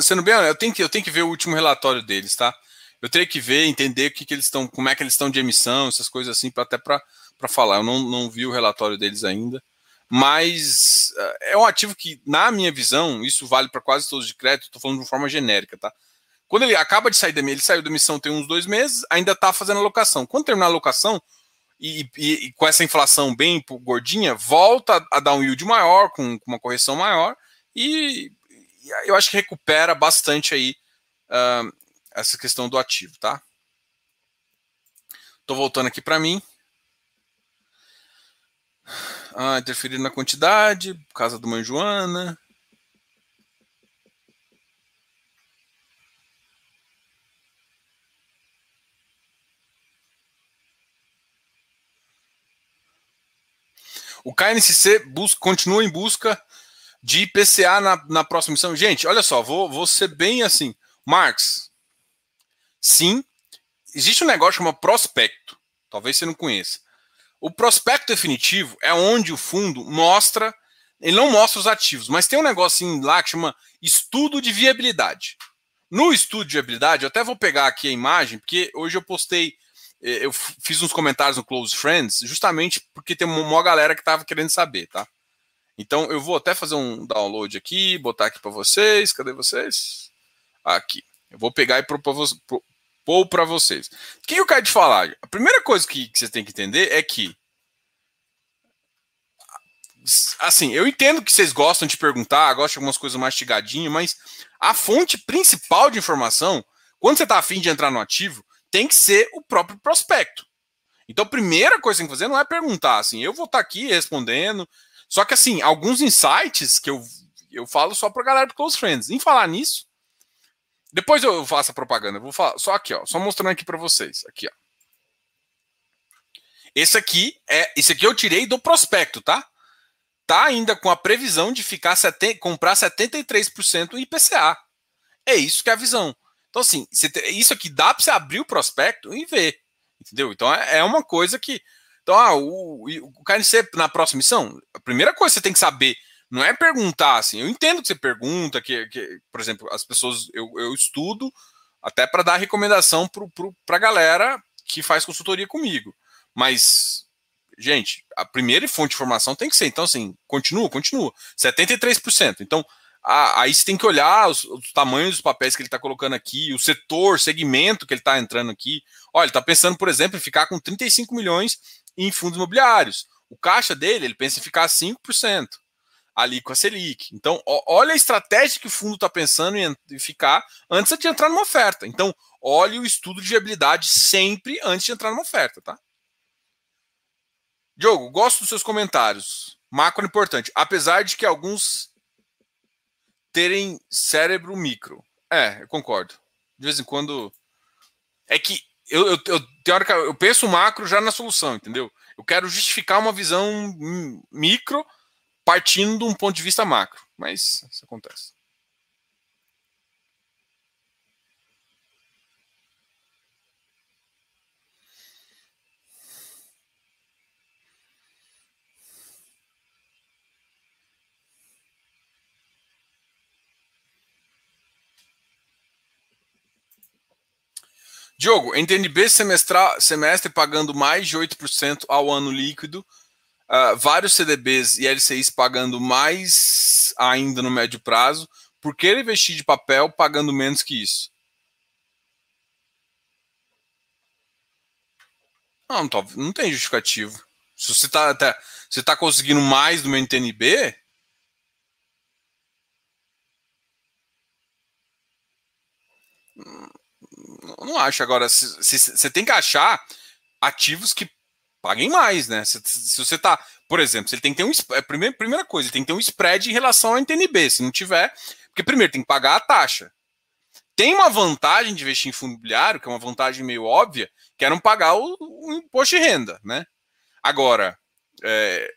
sendo bem eu tenho, que, eu tenho que ver o último relatório deles, tá? Eu teria que ver, entender o que, que eles estão, como é que eles estão de emissão, essas coisas assim, até para falar. Eu não, não vi o relatório deles ainda. mas uh, é um ativo que, na minha visão, isso vale para quase todos de crédito, estou falando de uma forma genérica, tá? Quando ele acaba de sair da ele saiu da emissão tem uns dois meses, ainda está fazendo alocação. Quando terminar a alocação, e, e, e, com essa inflação bem gordinha, volta a dar um yield maior, com, com uma correção maior, e, e, eu acho que recupera bastante aí uh, essa questão do ativo, tá? Estou voltando aqui para mim. Ah, interferir na quantidade, casa do Mãe Joana. O KNCC busca, continua em busca de IPCA na, na próxima missão. Gente, olha só, vou, vou ser bem assim. Marx, sim, existe um negócio chamado prospecto. Talvez você não conheça. O prospecto definitivo é onde o fundo mostra, ele não mostra os ativos, mas tem um negocinho lá que chama estudo de viabilidade. No estudo de viabilidade, eu até vou pegar aqui a imagem, porque hoje eu postei, eh, eu fiz uns comentários no Close Friends, justamente porque tem uma galera que estava querendo saber, tá? Então eu vou até fazer um download aqui, botar aqui para vocês. Cadê vocês? Aqui. Eu vou pegar e propor para vocês. O que eu quero te falar? A primeira coisa que, que você tem que entender é que assim, eu entendo que vocês gostam de perguntar, gostam de algumas coisas mastigadinhas, mas a fonte principal de informação, quando você está afim de entrar no ativo, tem que ser o próprio prospecto. Então, a primeira coisa que tem que fazer não é perguntar assim, eu vou estar tá aqui respondendo, só que, assim, alguns insights que eu, eu falo só para galera do Close Friends. Em falar nisso, depois eu faço a propaganda. Vou falar só aqui, ó, só mostrando aqui para vocês. Aqui, ó. Esse aqui é, esse aqui eu tirei do prospecto, tá? Tá ainda com a previsão de ficar sete, comprar 73% IPCA. É isso que é a visão. Então, assim, isso aqui dá para você abrir o prospecto e ver. Entendeu? Então é, é uma coisa que então, ah, o, o KNC na próxima missão, a primeira coisa que você tem que saber não é perguntar assim. Eu entendo que você pergunta, que, que por exemplo, as pessoas, eu, eu estudo até para dar recomendação para a galera que faz consultoria comigo. Mas, gente, a primeira fonte de informação tem que ser. Então, assim, continua, continua. 73%. Então, a, aí você tem que olhar os, os tamanhos dos papéis que ele está colocando aqui, o setor, segmento que ele está entrando aqui. Olha, ele está pensando, por exemplo, em ficar com 35 milhões em fundos imobiliários. O caixa dele, ele pensa em ficar 5% ali com a Selic. Então, olha a estratégia que o fundo está pensando em ficar antes de entrar numa oferta. Então, olhe o estudo de viabilidade sempre antes de entrar numa oferta, tá? Diogo, gosto dos seus comentários. Macro importante. Apesar de que alguns terem cérebro micro. É, eu concordo. De vez em quando. É que eu, eu, eu, teórica, eu penso macro já na solução, entendeu? Eu quero justificar uma visão micro partindo de um ponto de vista macro. Mas isso acontece. Diogo, NTNB semestral, semestre pagando mais de 8% ao ano líquido, uh, vários CDBs e LCIs pagando mais ainda no médio prazo, por que ele investir de papel pagando menos que isso? Não, não, não tem justificativo. Se você está tá conseguindo mais do meu NTNB, não acho. Agora, você tem que achar ativos que paguem mais, né? Se, se você tá, por exemplo, se ele tem que ter um. É, primeira, primeira coisa, ele tem que ter um spread em relação ao NTNB. Se não tiver, porque primeiro tem que pagar a taxa. Tem uma vantagem de investir em fundo imobiliário, que é uma vantagem meio óbvia, que é não pagar o, o imposto de renda, né? Agora, é,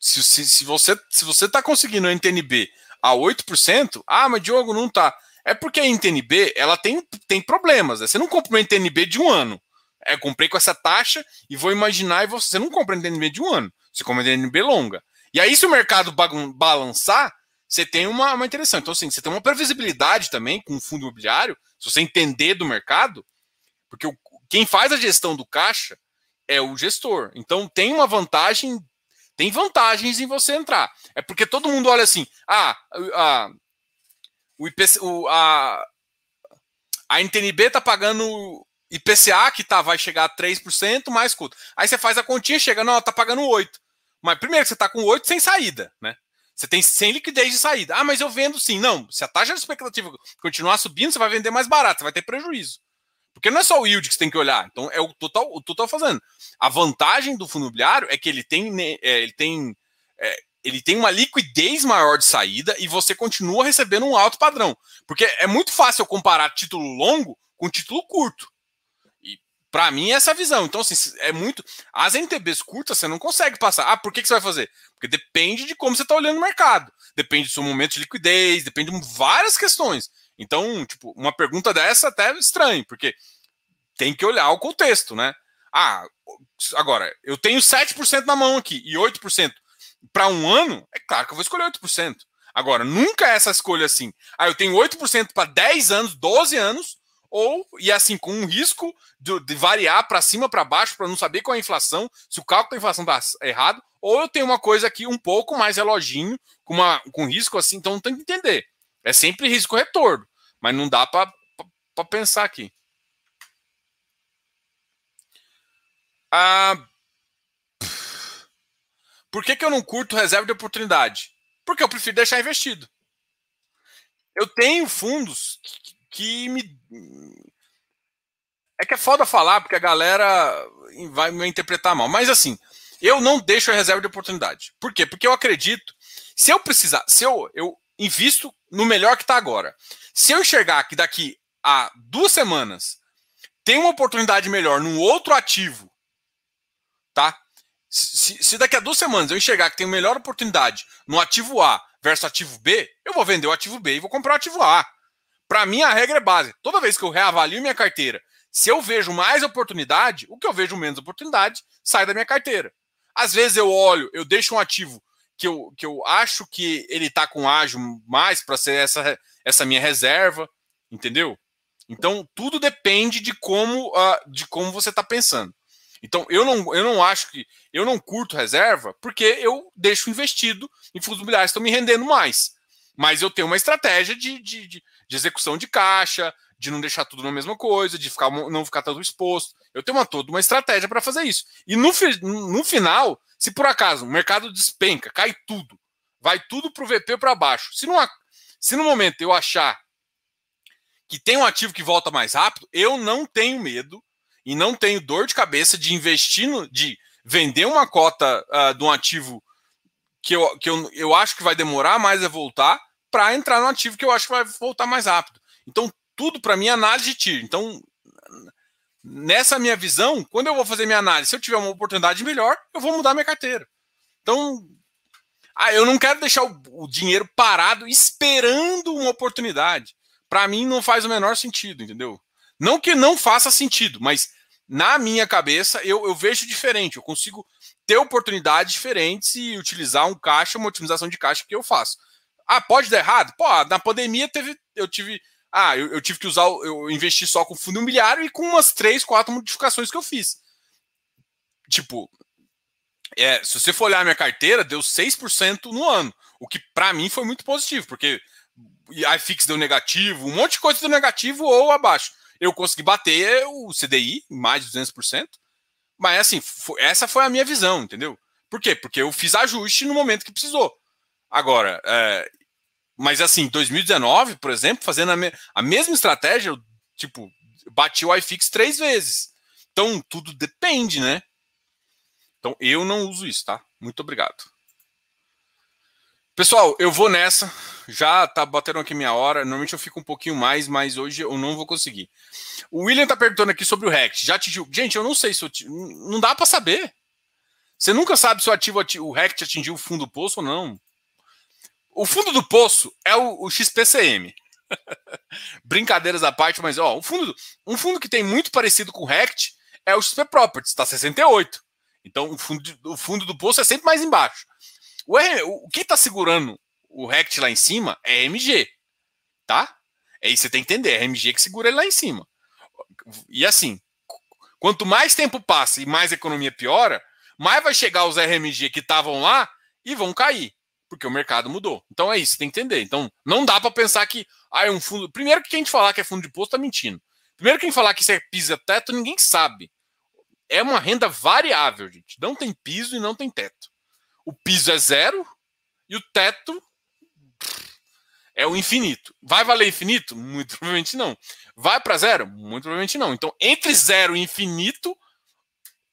se, se, se, você se você está conseguindo NTNB a 8%, ah, mas Diogo não tá. É porque a NTNB ela tem, tem problemas. Né? Você não compra uma NTNB de um ano. É, comprei com essa taxa e vou imaginar e você não compra NTNB de um ano. Você compra NTNB longa. E aí, se o mercado balançar, você tem uma, uma interessante. Então, assim, você tem uma previsibilidade também com o fundo imobiliário, se você entender do mercado, porque o, quem faz a gestão do caixa é o gestor. Então, tem uma vantagem tem vantagens em você entrar. É porque todo mundo olha assim, ah, a, o IPC, o, a, a NTNB tá pagando IPCA, que tá, vai chegar a 3% mais custo. Aí você faz a continha, chega, não, tá pagando 8%. Mas primeiro você tá com 8% sem saída, né? Você tem sem liquidez de saída. Ah, mas eu vendo sim. Não, se a taxa expectativa continuar subindo, você vai vender mais barato, você vai ter prejuízo. Porque não é só o yield que você tem que olhar. Então é o total, o total fazendo. A vantagem do fundo imobiliário é que ele tem, é, ele tem, é, ele tem uma liquidez maior de saída e você continua recebendo um alto padrão. Porque é muito fácil eu comparar título longo com título curto. Para mim é essa a visão. Então assim, é muito. As NTBs curtas você não consegue passar. Ah, por que, que você vai fazer? Porque depende de como você está olhando o mercado. Depende do seu momento de liquidez, depende de várias questões. Então, tipo, uma pergunta dessa até é estranha, porque tem que olhar o contexto, né? Ah, agora, eu tenho 7% na mão aqui e 8% para um ano, é claro que eu vou escolher 8%. Agora, nunca é essa escolha assim. Ah, eu tenho 8% para 10 anos, 12 anos, ou, e assim, com um risco de, de variar para cima, para baixo, para não saber qual é a inflação, se o cálculo da inflação está errado, ou eu tenho uma coisa aqui um pouco mais reloginho, com, uma, com risco assim, então tem que entender. É sempre risco-retorno, mas não dá para pensar aqui. Ah, por que, que eu não curto reserva de oportunidade? Porque eu prefiro deixar investido. Eu tenho fundos que me. É que é foda falar, porque a galera vai me interpretar mal. Mas assim, eu não deixo a reserva de oportunidade. Por quê? Porque eu acredito. Se eu precisar, se eu, eu invisto no melhor que está agora. Se eu enxergar que daqui a duas semanas tem uma oportunidade melhor num outro ativo, tá? Se, se, daqui a duas semanas eu enxergar que tem melhor oportunidade no ativo A versus ativo B, eu vou vender o ativo B e vou comprar o ativo A. Para mim, a regra é base. Toda vez que eu reavalio minha carteira, se eu vejo mais oportunidade, o que eu vejo menos oportunidade sai da minha carteira. Às vezes eu olho, eu deixo um ativo que eu, que eu acho que ele está com ágio mais para ser essa, essa minha reserva, entendeu? Então tudo depende de como, uh, de como você está pensando. Então eu não, eu não acho que eu não curto reserva porque eu deixo investido em fundos imobiliários que estão me rendendo mais. Mas eu tenho uma estratégia de, de, de, de execução de caixa, de não deixar tudo na mesma coisa, de ficar, não ficar tanto exposto. Eu tenho uma, toda uma estratégia para fazer isso. E no, no final, se por acaso o mercado despenca, cai tudo, vai tudo para o VP para baixo. Se, não, se no momento eu achar que tem um ativo que volta mais rápido, eu não tenho medo e não tenho dor de cabeça de investir, no, de vender uma cota uh, de um ativo que, eu, que eu, eu acho que vai demorar mais a voltar para entrar no ativo que eu acho que vai voltar mais rápido. Então, tudo para mim é análise de tiro. Então, nessa minha visão, quando eu vou fazer minha análise, se eu tiver uma oportunidade melhor, eu vou mudar minha carteira. Então, ah, eu não quero deixar o, o dinheiro parado esperando uma oportunidade. Para mim não faz o menor sentido, entendeu? Não que não faça sentido, mas na minha cabeça eu, eu vejo diferente. Eu consigo ter oportunidades diferentes e utilizar um caixa, uma otimização de caixa que eu faço. Ah, pode dar errado? Pô, na pandemia teve, eu tive ah, eu, eu, tive que usar, eu investi só com fundo imobiliário e com umas três, quatro modificações que eu fiz. Tipo, é, se você for olhar a minha carteira, deu 6% no ano, o que para mim foi muito positivo, porque iFix deu negativo, um monte de coisa deu negativo ou abaixo. Eu consegui bater o CDI mais de 200%, mas assim, essa foi a minha visão, entendeu? Por quê? Porque eu fiz ajuste no momento que precisou. Agora, é, mas assim, 2019, por exemplo, fazendo a, me a mesma estratégia, eu, tipo, bati o iFix três vezes. Então, tudo depende, né? Então, eu não uso isso, tá? Muito obrigado. Pessoal, eu vou nessa. Já tá batendo aqui minha hora. Normalmente eu fico um pouquinho mais, mas hoje eu não vou conseguir. O William tá perguntando aqui sobre o RECT. Já atingiu. Gente, eu não sei se eu. Não dá para saber. Você nunca sabe se o ativo o RECT atingiu o fundo do poço ou não. O fundo do poço é o, o XPCM. Brincadeiras à parte, mas ó, um fundo, um fundo que tem muito parecido com o RECT é o XP Properties, está 68. Então o fundo, o fundo do poço é sempre mais embaixo. O, o, o que está segurando o RECT lá em cima é MG, tá? É isso que você tem que entender, é MG que segura ele lá em cima. E assim, quanto mais tempo passa e mais a economia piora, mais vai chegar os RMG que estavam lá e vão cair, porque o mercado mudou. Então é isso, tem que entender. Então não dá para pensar que ah, é um fundo. Primeiro que quem falar que é fundo de posto tá mentindo. Primeiro quem falar que isso é piso teto, ninguém sabe. É uma renda variável, gente. Não tem piso e não tem teto. O piso é zero e o teto é o infinito. Vai valer infinito? Muito provavelmente não. Vai para zero? Muito provavelmente não. Então, entre zero e infinito,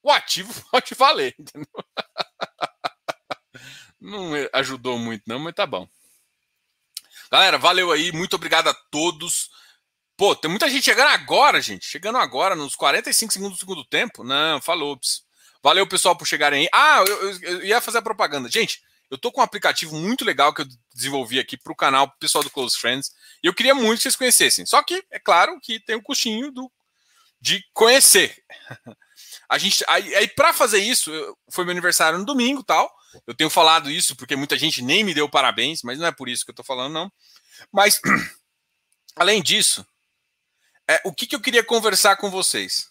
o ativo pode valer. Entendeu? Não ajudou muito, não, mas tá bom. Galera, valeu aí. Muito obrigado a todos. Pô, tem muita gente chegando agora, gente. Chegando agora, nos 45 segundos do segundo tempo. Não, falou. Valeu, pessoal, por chegarem aí. Ah, eu, eu, eu ia fazer a propaganda. Gente, eu tô com um aplicativo muito legal que eu desenvolvi aqui para o canal, pro pessoal do Close Friends. E eu queria muito que vocês conhecessem. Só que, é claro, que tem o um custinho do, de conhecer. A gente, aí, aí para fazer isso, foi meu aniversário no domingo tal. Eu tenho falado isso porque muita gente nem me deu parabéns, mas não é por isso que eu tô falando, não. Mas, além disso, é, o que, que eu queria conversar com vocês?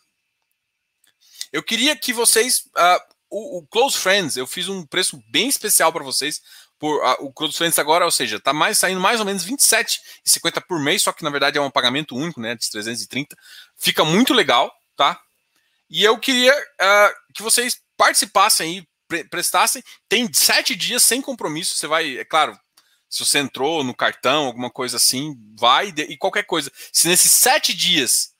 Eu queria que vocês. Uh, o, o, Close Friends, eu fiz um preço bem especial para vocês. Por, a, o Close Friends agora, ou seja, tá mais saindo mais ou menos 27,50 por mês, só que na verdade é um pagamento único, né? De 330. Fica muito legal, tá? E eu queria uh, que vocês participassem aí, pre prestassem. Tem sete dias sem compromisso. Você vai, é claro, se você entrou no cartão, alguma coisa assim, vai e qualquer coisa. Se nesses sete dias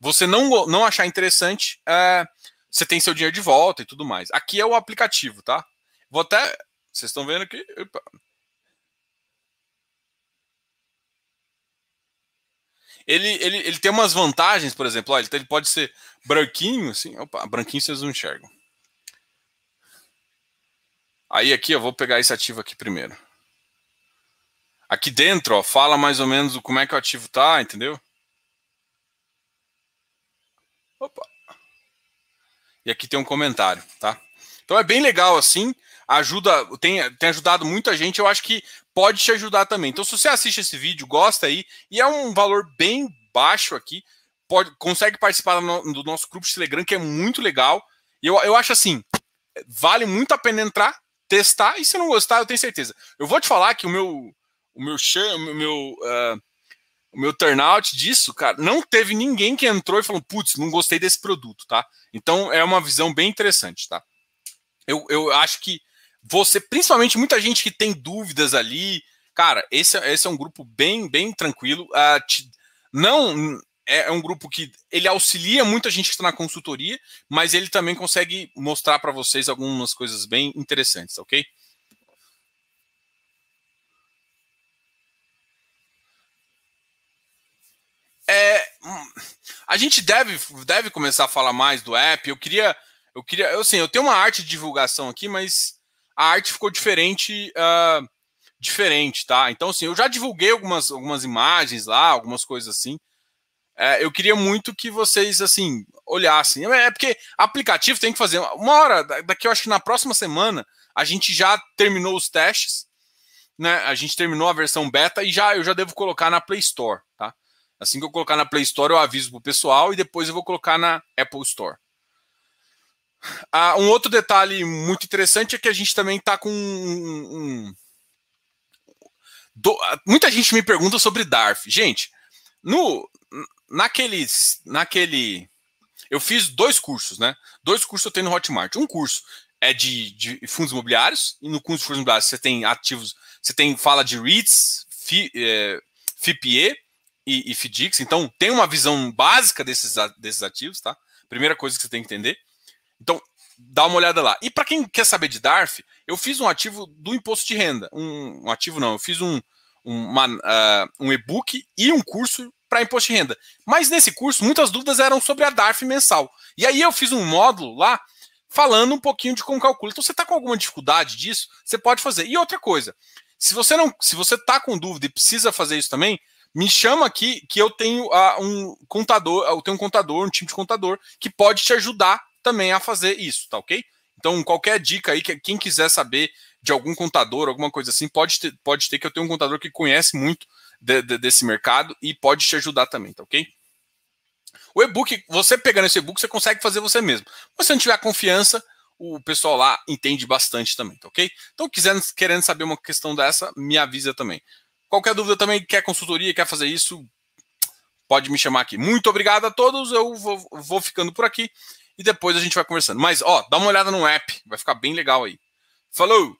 você não, não achar interessante, uh, você tem seu dinheiro de volta e tudo mais. Aqui é o aplicativo, tá? Vou até. Vocês estão vendo aqui? Opa. Ele, ele, ele tem umas vantagens, por exemplo, ó, ele, pode ser branquinho, assim. Opa, branquinho vocês não enxergam. Aí aqui eu vou pegar esse ativo aqui primeiro. Aqui dentro, ó, fala mais ou menos como é que o ativo tá, entendeu? Opa. E aqui tem um comentário, tá? Então é bem legal assim, ajuda, tem, tem ajudado muita gente, eu acho que pode te ajudar também. Então se você assiste esse vídeo, gosta aí, e é um valor bem baixo aqui, pode, consegue participar do, nosso grupo de Telegram, que é muito legal. E eu, eu acho assim, vale muito a pena entrar, testar, e se não gostar, eu tenho certeza. Eu vou te falar que o meu, o meu, o meu uh, o meu turnout disso, cara, não teve ninguém que entrou e falou, putz, não gostei desse produto, tá? Então é uma visão bem interessante, tá? Eu, eu acho que você, principalmente muita gente que tem dúvidas ali, cara, esse, esse é um grupo bem, bem tranquilo. Uh, te, não é, é um grupo que ele auxilia muita gente que está na consultoria, mas ele também consegue mostrar para vocês algumas coisas bem interessantes, ok? É, a gente deve, deve começar a falar mais do app. Eu queria, eu queria, eu assim, eu tenho uma arte de divulgação aqui, mas a arte ficou diferente, uh, diferente, tá? Então, assim, eu já divulguei algumas, algumas imagens lá, algumas coisas assim. É, eu queria muito que vocês, assim, olhassem. É, é porque aplicativo tem que fazer uma hora. Daqui, eu acho que na próxima semana a gente já terminou os testes, né? A gente terminou a versão beta e já eu já devo colocar na Play Store, tá? Assim que eu colocar na Play Store, eu aviso pro pessoal e depois eu vou colocar na Apple Store. Ah, um outro detalhe muito interessante é que a gente também está com um, um do, muita gente me pergunta sobre DARF. Gente, no naqueles naquele eu fiz dois cursos, né? Dois cursos eu tenho no Hotmart. Um curso é de, de fundos imobiliários e no curso de fundos imobiliários você tem ativos, você tem fala de REITs, FI, é, FIPE e, e. Então, tem uma visão básica desses, desses ativos, tá? Primeira coisa que você tem que entender. Então, dá uma olhada lá. E para quem quer saber de DARF, eu fiz um ativo do imposto de renda. Um, um ativo não, eu fiz um, uh, um e-book e um curso para imposto de renda. Mas nesse curso, muitas dúvidas eram sobre a DARF mensal. E aí eu fiz um módulo lá falando um pouquinho de como calcula. Então, você está com alguma dificuldade disso, você pode fazer. E outra coisa, se você não, se você está com dúvida e precisa fazer isso também, me chama aqui que eu tenho uh, um contador, eu tenho um contador, um time de contador que pode te ajudar também a fazer isso, tá ok? Então, qualquer dica aí, que quem quiser saber de algum contador, alguma coisa assim, pode ter, pode ter que eu tenho um contador que conhece muito de, de, desse mercado e pode te ajudar também, tá ok? O e-book, você pegando esse e-book, você consegue fazer você mesmo. Mas se não tiver confiança, o pessoal lá entende bastante também, tá ok? Então, quiser, querendo saber uma questão dessa, me avisa também. Qualquer dúvida também, quer consultoria, quer fazer isso, pode me chamar aqui. Muito obrigado a todos, eu vou, vou ficando por aqui e depois a gente vai conversando. Mas, ó, dá uma olhada no app, vai ficar bem legal aí. Falou!